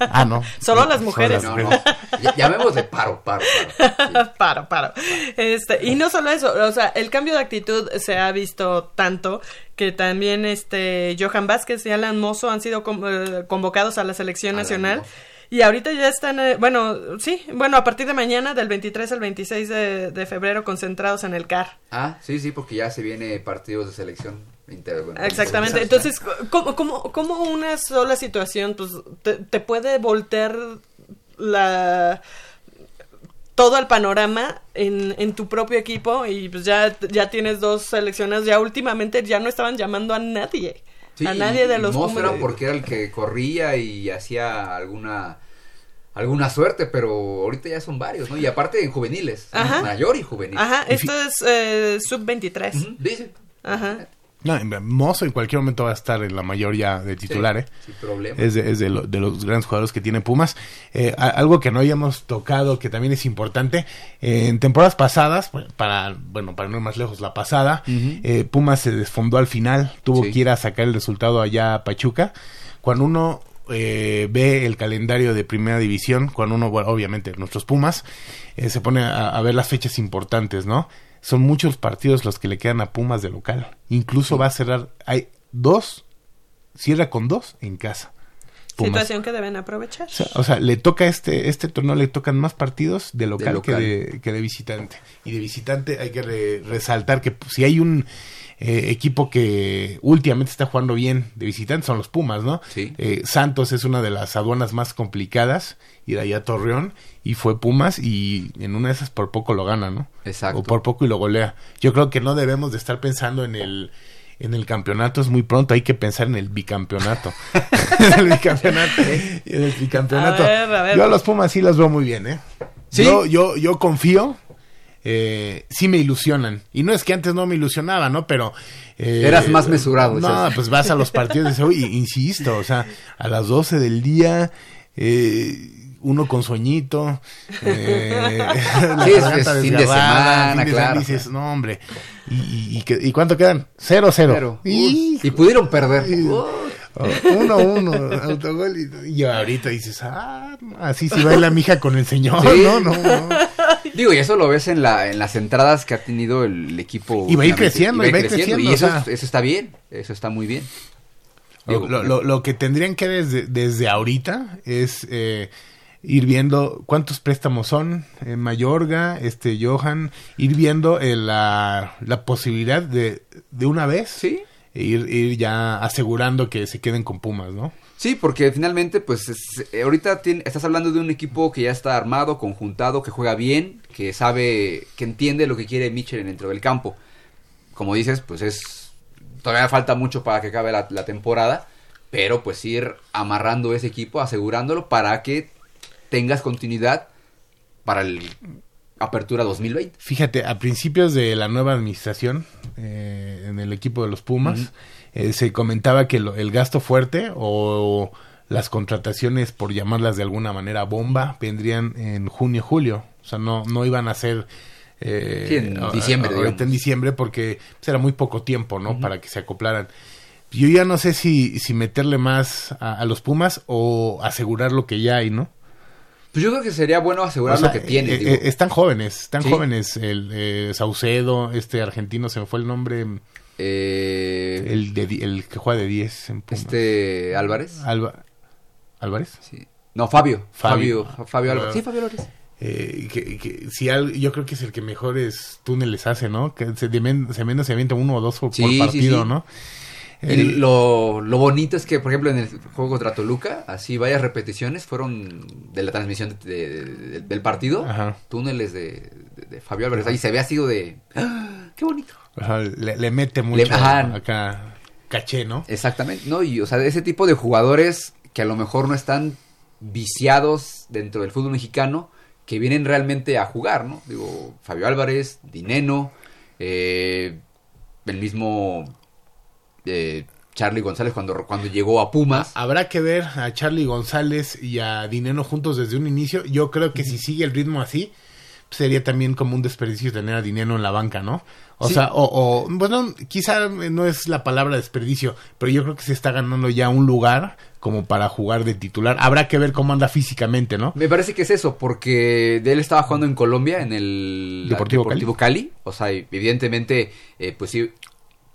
ah, no. Solo las mujeres. No, no. Ya- Llamémosle paro, paro, paro. paro, paro. Este, y no solo eso, o sea, el cambio de actitud se ha visto tanto que también este Johan Vázquez y Alan Mozo han sido com- eh, convocados a la selección Alan nacional. Mozo. Y ahorita ya están, eh, bueno, sí, bueno, a partir de mañana, del 23 al 26 de, de febrero, concentrados en el CAR. Ah, sí, sí, porque ya se viene partidos de selección. inter- bueno, Exactamente. Entonces, ¿cómo, cómo, cómo una sola situación pues, te, te puede voltear la todo el panorama en, en tu propio equipo y pues ya, ya tienes dos selecciones, ya últimamente ya no estaban llamando a nadie. Sí, a nadie de los Pumas. era porque era el que corría y hacía alguna alguna suerte, pero ahorita ya son varios, ¿no? Y aparte en juveniles, Ajá. mayor y juvenil. Ajá, esto es eh, sub-23. Dice. Ajá. No, Mozo en cualquier momento va a estar en la mayoría de titular, Sí, ¿eh? sin problema. Es, de, es de, lo- de los grandes jugadores que tiene Pumas. Eh, a- algo que no habíamos tocado, que también es importante, eh, en temporadas pasadas, bueno, para, bueno, para no ir más lejos, la pasada, eh, Pumas se desfondó al final, tuvo Sí. que ir a sacar el resultado allá a Pachuca. Cuando uno eh, ve el calendario de primera división, cuando uno, bueno, obviamente nuestros Pumas, eh, se pone a, a ver las fechas importantes, ¿no? Son muchos partidos los que le quedan a Pumas de local. Incluso va a cerrar, hay dos, cierra con dos en casa. Pumas. Situación que deben aprovechar. O sea, o sea, le toca este este torneo le tocan más partidos de local, local. Que, de, que de visitante. Y de visitante hay que re- resaltar que pues, si hay un eh, equipo que últimamente está jugando bien de visitante son los Pumas, ¿no? Sí. Eh, Santos es una de las aduanas más complicadas ir allá a Torreón y fue Pumas y en una de esas por poco lo gana, ¿no? Exacto. O por poco y lo golea. Yo creo que no debemos de estar pensando en el en el campeonato es muy pronto, hay que pensar en el bicampeonato. en el bicampeonato. en el bicampeonato. A ver, a ver. Yo a los Pumas sí los veo muy bien, ¿eh? ¿Sí? Yo, yo, yo confío. Eh, sí me ilusionan. Y no es que antes no me ilusionaba, ¿no? Pero... eh, Eras más mesurado, No, dices. pues vas a los partidos de oye, insisto, o sea, a las 12 del día... Eh, uno con sueñito, eh, la Sí, es- fin de semana, fin de claro. dices, no, hombre. ¿Y, y, y y cuánto quedan? Cero, cero. Pero, Y, y pudieron perder. uno, uno, autogol. Y, y ahorita dices, ah, así sí baila mi hija con el señor, Sí. no, no, no. Digo, y eso lo ves en, la, en las entradas que ha tenido el equipo. Y va a ir creciendo, y va a ir creciendo, Y o eso, sea. eso está bien, eso está muy bien. Lo, Digo, lo- lo- lo que tendrían que desde, desde ahorita es eh, ir viendo cuántos préstamos son en Mayorga, este Johan, ir viendo eh, la, la posibilidad de, de una vez Sí. ir, ir ya asegurando que se queden con Pumas, ¿no? Sí, porque finalmente, pues, es- eh, ahorita tien- estás hablando de un equipo que ya está armado, conjuntado, que juega bien, que sabe, que entiende lo que quiere Mitchell dentro del campo. Como dices, pues es, todavía falta mucho para que acabe la, la temporada, pero pues ir amarrando ese equipo, asegurándolo para que tengas continuidad para el Apertura 2020. Fíjate, a principios de la nueva administración eh, en el equipo de los Pumas. Eh, se comentaba que lo- el gasto fuerte o las contrataciones, por llamarlas de alguna manera bomba, vendrían en junio, julio. O sea, no, no iban a ser... eh, Sí, en diciembre, ahorita en diciembre porque pues, era muy poco tiempo, ¿no? Para que se acoplaran. Yo ya no sé si, si meterle más a, a los Pumas o asegurar lo que ya hay, ¿no? Pues yo creo que sería bueno asegurar O sea, lo que tiene. eh, digo. eh, están jóvenes, están Sí. jóvenes. El eh, Saucedo, este argentino, se me fue el nombre. Eh, El, de, el que juega de 10 en Pumas. este Álvarez. Alba- ¿Álvarez? Sí. No, Fabio. Fabio. Fabio, Fabio Álvarez. Sí, Fabio Álvarez. Eh, que, que si al- yo creo que es el que mejores túneles hace, ¿no? Que se, men- se menos se avienta uno o dos por, Sí, por sí, partido, sí. ¿no? Y lo, lo bonito es que, por ejemplo, en el juego contra Toluca, así varias repeticiones fueron de la transmisión de- de- de- del partido. Ajá. Túneles de, Fabio Álvarez. Ahí se ve así de... ¡Ah! ¡Qué bonito! Ajá, le, le mete mucho acá caché, ¿no? Exactamente. No, y o sea, ese tipo de jugadores que a lo mejor no están viciados dentro del fútbol mexicano, que vienen realmente a jugar, ¿no? Digo, Fabio Álvarez, Dineno, eh, el mismo eh, Charlie González cuando, cuando llegó a Pumas. Habrá que ver a Charlie González y a Dineno juntos desde un inicio. Yo creo que si sigue el ritmo así, sería también como un desperdicio tener a Dineno en la banca, ¿no? O Sí. sea, o, o, bueno, quizá no es la palabra desperdicio, pero yo creo que se está ganando ya un lugar como para jugar de titular. Habrá que ver cómo anda físicamente, ¿no? Me parece que es eso, porque de él estaba jugando en Colombia, en el Deportivo Cali. O sea, evidentemente, eh, pues sí,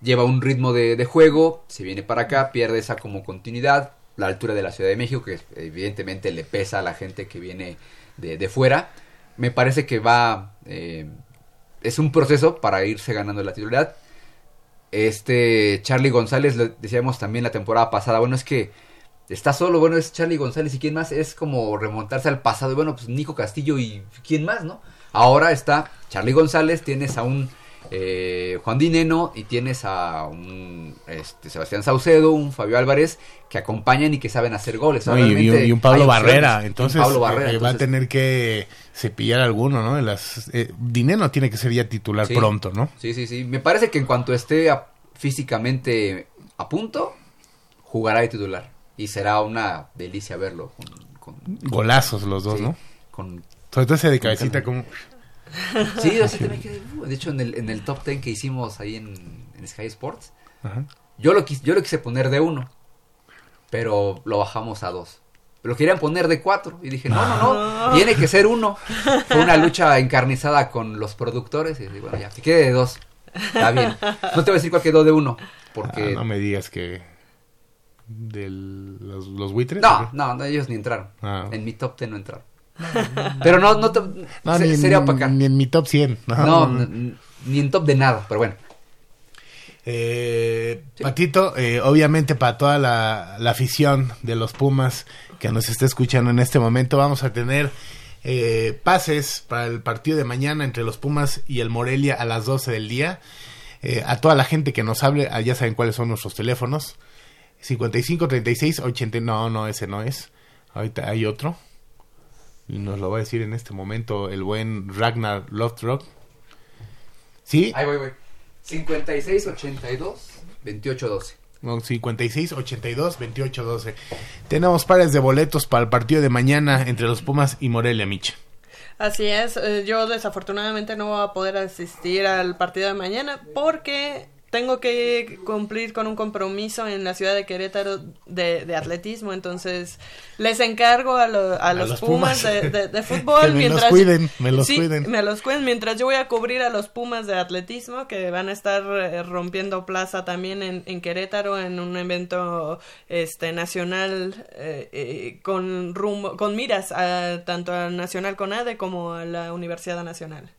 lleva un ritmo de, de juego, se viene para acá, pierde esa como continuidad, la altura de la Ciudad de México, que evidentemente le pesa a la gente que viene de, de fuera. Me parece que va, eh, es un proceso para irse ganando la titularidad. Este Charlie González, lo decíamos también la temporada pasada, bueno, es que está solo, bueno, es Charlie González y quién más, es como remontarse al pasado, bueno, pues Nico Castillo y quién más, ¿no? Ahora está Charlie González, tienes a un eh, Juan Dineno y tienes a un este, Sebastián Saucedo, un Fabio Álvarez, que acompañan y que saben hacer goles. No, y, y un- Realmente y un Pablo. Barrera, entonces, Pablo Barrera, eh, va a tener que cepillar alguno, ¿no? De las, eh, Dineno tiene que ser ya titular Sí. pronto, ¿no? Sí, sí, sí. Me parece que en cuanto esté a- físicamente a punto, jugará de titular. Y será una delicia verlo. Con, con- Golazos los dos, Sí, ¿no? con- Sobre todo ese de cabecita como... Sí, yo sí también quedé, uh, De hecho, en el, en el top 10 que hicimos ahí en, en Sky Sports, Ajá. yo lo, quis- yo lo quise poner de uno, pero lo bajamos a dos. Lo querían poner de cuatro. Y dije, no, no, no, No. tiene que ser uno. Fue una lucha encarnizada con los productores. Y bueno, ya, que quede de dos. Está bien. No te voy a decir cuál quedó de uno. Porque. Ah, no me digas que... ¿De los, los buitres? No, no, no, ellos ni entraron. Ah. En mi top 10 no entraron. Pero no, no, te- No, se- ni, sería para acá. ni en mi top 100. No, ni en top de nada, pero bueno. Eh, Patito, eh, obviamente para toda la, la afición de los Pumas que nos está escuchando en este momento, vamos a tener eh, pases para el partido de mañana entre los Pumas y el Morelia a las 12 del día. Eh, a toda la gente que nos hable, ah, ya saben cuáles son nuestros teléfonos. 55 36 80. No, no, ese no es. Ahorita hay otro. Y nos lo va a decir en este momento el buen Ragnar Lothrock. ¿Sí? Ahí voy, voy. 56, 82, 28, 12. No, 56 82 28 12. Tenemos pares de boletos para el partido de mañana entre los Pumas y Morelia Micha. Así es, eh, yo desafortunadamente no voy a poder asistir al partido de mañana porque tengo que cumplir con un compromiso en la ciudad de Querétaro de, de atletismo, entonces les encargo a, lo- a los, los Pumas, Pumas. de, de- de fútbol Que me los mientras cuiden, me los Sí, cuiden. me los cuiden mientras yo voy a cubrir a los Pumas de atletismo que van a estar eh, rompiendo plaza también en, en Querétaro en un evento este nacional eh, eh, con rumbo con miras a tanto a Nacional Conade como a la Universidad Nacional.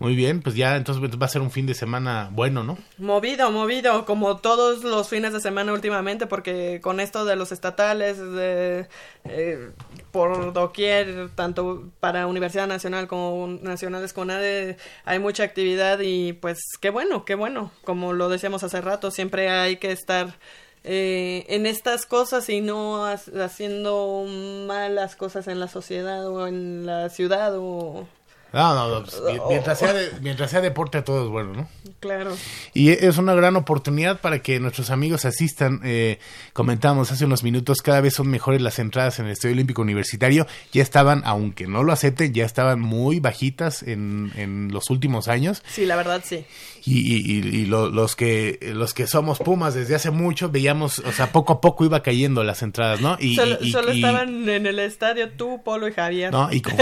Muy bien, pues ya entonces va a ser un fin de semana bueno, ¿no? Movido, movido, como todos los fines de semana últimamente, porque con esto de los estatales, de, eh, por doquier, tanto para Universidad Nacional como Nacionales CONADE, hay mucha actividad y pues qué bueno, qué bueno. Como lo decíamos hace rato, siempre hay que estar eh, en estas cosas y no ha- haciendo malas cosas en la sociedad o en la ciudad o... No, no, no, pues, mi- mientras, sea de- mientras sea deporte a todo es bueno, ¿no? Claro. Y es una gran oportunidad para que nuestros amigos asistan. Eh, comentábamos hace unos minutos, cada vez son mejores las entradas en el Estadio Olímpico Universitario. Ya estaban, aunque no lo acepten, ya estaban muy bajitas en, en los últimos años. Sí, la verdad sí. Y, y- y- y lo- los que los que somos Pumas desde hace mucho veíamos, o sea, poco a poco iba cayendo las entradas, ¿no? Y, solo estaban en el estadio tú, Polo y Javier. ¿no? y, con,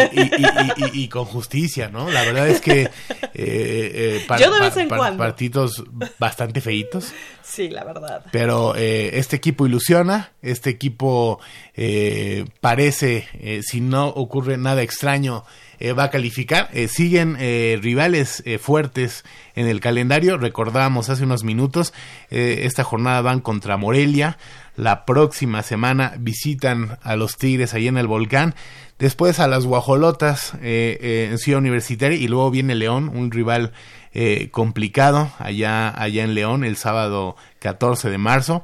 y con justicia, ¿no? La verdad es que eh, eh, par- Yo de vez par- en par- cuando. partidos bastante feitos. Sí, la verdad. Pero eh, este equipo ilusiona, este equipo eh, parece, si no ocurre nada extraño, va a calificar. Siguen eh, rivales eh, fuertes en el calendario. Recordamos hace unos minutos, esta jornada van contra Morelia. La próxima semana visitan a los Tigres ahí en el volcán. Después a las Guajolotas eh, eh, en Ciudad Universitaria y luego viene León, un rival eh, complicado allá, allá en León el sábado 14 de marzo.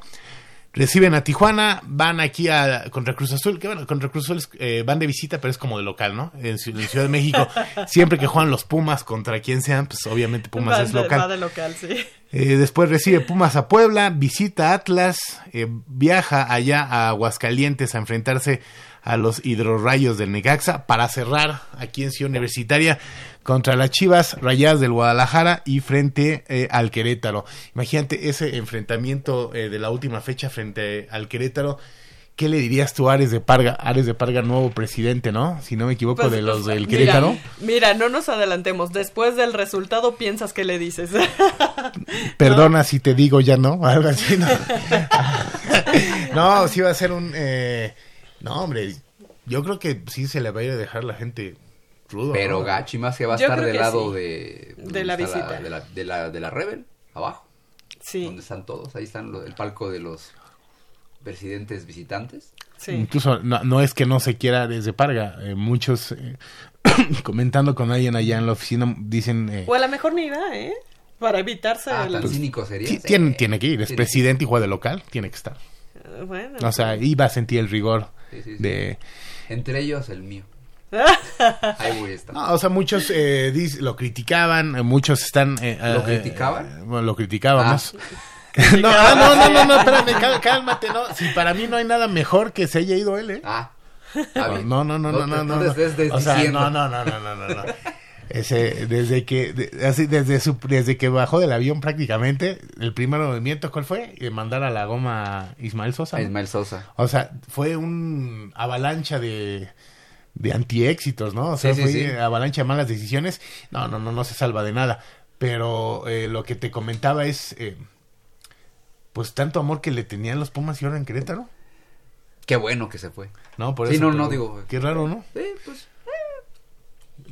Reciben a Tijuana, van aquí a contra Cruz Azul, que bueno, contra Cruz Azul es, eh, van de visita, pero es como de local, ¿no? En, Ci- en Ciudad de México, siempre que juegan los Pumas contra quien sean, pues obviamente Pumas es local. va de local, sí. Eh, después recibe Pumas a Puebla, visita Atlas, eh, viaja allá a Aguascalientes a enfrentarse a los hidrorrayos del Necaxa para cerrar aquí en Ciudad Universitaria contra las Chivas Rayadas del Guadalajara y frente eh, al Querétaro. Imagínate ese enfrentamiento eh, de la última fecha frente al Querétaro. ¿Qué le dirías tú a Ares de Parga? Ares de Parga, nuevo presidente, ¿no? Si no me equivoco, Pues, de los pues, del Querétaro. Mira, no nos adelantemos. Después del resultado piensas que le dices. Perdona si te digo ya no, algo así, ¿no? no, sí va a ser un... eh, no, hombre, yo creo que sí se le va a ir a dejar la gente rudo. Pero ¿no? Gachi más que va a Yo estar creo del que lado sí. de... De la ¿dónde está visita. de, la, de, la, de la Rebel, abajo. Sí. Donde están todos. Ahí están lo- el palco de los presidentes visitantes. Incluso no, no es que no se quiera desde Parga. eh, muchos, eh, comentando con alguien allá en la oficina, dicen... eh, o a lo mejor ni va, ¿eh? Para evitarse Ah, el... tan cínico sería. ti- tiene, tiene que ir, es Sí. presidente y juega de local, tiene que estar. Bueno. O sea, iba a sentir el rigor Sí, sí, sí. de... Entre ellos el mío. Ahí voy a estar. No, o sea, muchos eh, lo criticaban, eh, muchos están... eh, ¿Lo eh, criticaban? eh, bueno, lo criticábamos. Ah. no, ah, no, no, no, no, espérame, cá- cálmate, no. Si para mí no hay nada mejor que se haya ido él, ¿eh? Ah. No, no, no, no, no, no. no, no, no, no, no, no, no. Ese, desde que, de- así, desde su, desde que bajó del avión prácticamente, el primer movimiento, ¿cuál fue? Eh, mandar a la goma a Ismael Sosa. Ismael Sosa. O sea, fue un avalancha de, de antiéxitos, ¿no? O sea, Sí, fue sí. avalancha de malas decisiones. No, no, no, no se salva de nada. Pero eh, lo que te comentaba es, eh, pues tanto amor que le tenían los Pumas y ahora en Querétaro. Qué bueno que se fue. No, por Sí, eso. no, no, digo- Qué raro, ¿no? Sí, pues.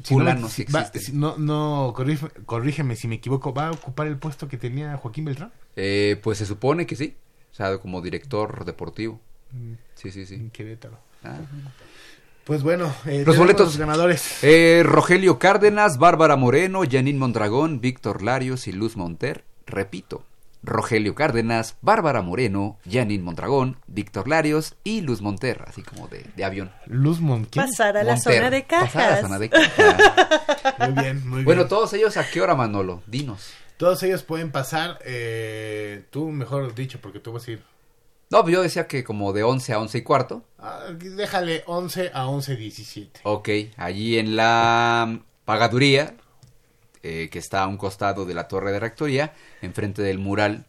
Si no, Fulano si- sí va- existe. si- no, no, corrígeme, corrígeme si me equivoco. ¿Va a ocupar el puesto que tenía Joaquín Beltrán? Eh, pues se supone que sí. O sea, como director deportivo. Sí, sí, sí. En Querétaro. Ah. Pues bueno, eh, Los boletos. los ganadores. Eh, Rogelio Cárdenas, Bárbara Moreno, Janine Mondragón, Víctor Larios y Luz Monter. Repito. Rogelio Cárdenas, Bárbara Moreno, Janine Mondragón, Víctor Larios y Luz Monter, así como de, de avión. Luz Mon. ¿quién? Pasar a la Monter. zona de cajas. Pasar a la zona de cajas. Muy bien, muy bien. bueno, todos ellos a qué hora, Manolo? Dinos. Todos ellos pueden pasar, eh, tú mejor dicho, porque tú vas a ir. No, pues yo decía que como de 11 a 11 y cuarto. Ah, déjale 11 a 11, 17. Ok, allí en la pagaduría, eh, que está a un costado de la torre de rectoría, enfrente del mural,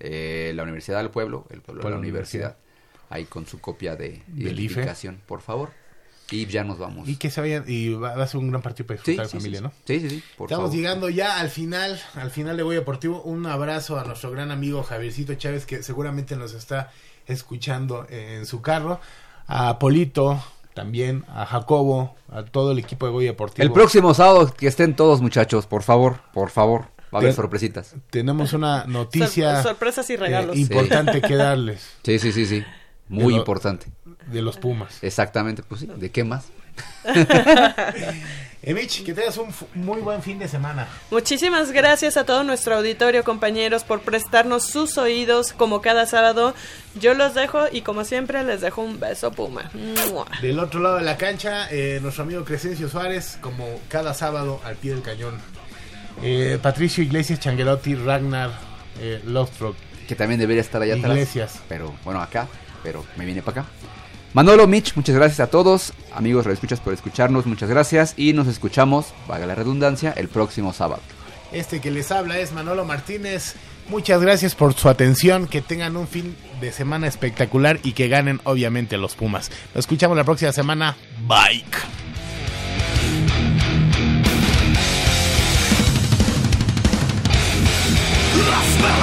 eh, la Universidad del Pueblo, el pueblo de la universidad, ahí con su copia de Del IFE. identificación, por favor. Y ya nos vamos. Y que se vayan, y va, va a ser un gran partido para disfrutar Sí, sí, familia, sí, ¿no? Sí, sí, sí, por Estamos favor. llegando ya al final, al final de Voy Deportivo. Un abrazo a nuestro gran amigo Javiercito Chávez, que seguramente nos está escuchando en su carro. A Polito, también, a Jacobo, a todo el equipo de Voy Deportivo. El próximo sábado que estén todos muchachos, por favor, por favor. Va a haber sorpresitas. Tenemos una noticia Sor- sorpresas y regalos. eh, importante que darles Sí, sí, sí, sí. Muy De lo- importante. de los Pumas. Exactamente, pues sí. ¿De qué más? Emich, que tengas un muy buen fin de semana. Muchísimas gracias a todo nuestro auditorio, compañeros, por prestarnos sus oídos como cada sábado. Yo los dejo y como siempre les dejo un beso puma. ¡Mua! Del otro lado de la cancha, eh, nuestro amigo Crescencio Suárez, como cada sábado al pie del cañón. Eh, Patricio Iglesias, Changuerotti, Ragnar, eh, Lothbrok. que también debería estar allá atrás. Iglesias. Pero bueno, acá, pero me viene para acá. Manolo, Mitch, muchas gracias a todos. Amigos, escuchas por escucharnos, muchas gracias. Y nos escuchamos, vaga la redundancia, el próximo sábado. Este que les habla es Manolo Martínez. Muchas gracias por su atención. Que tengan un fin de semana espectacular y que ganen, obviamente, los Pumas. Nos escuchamos la próxima semana. Bye. Las velas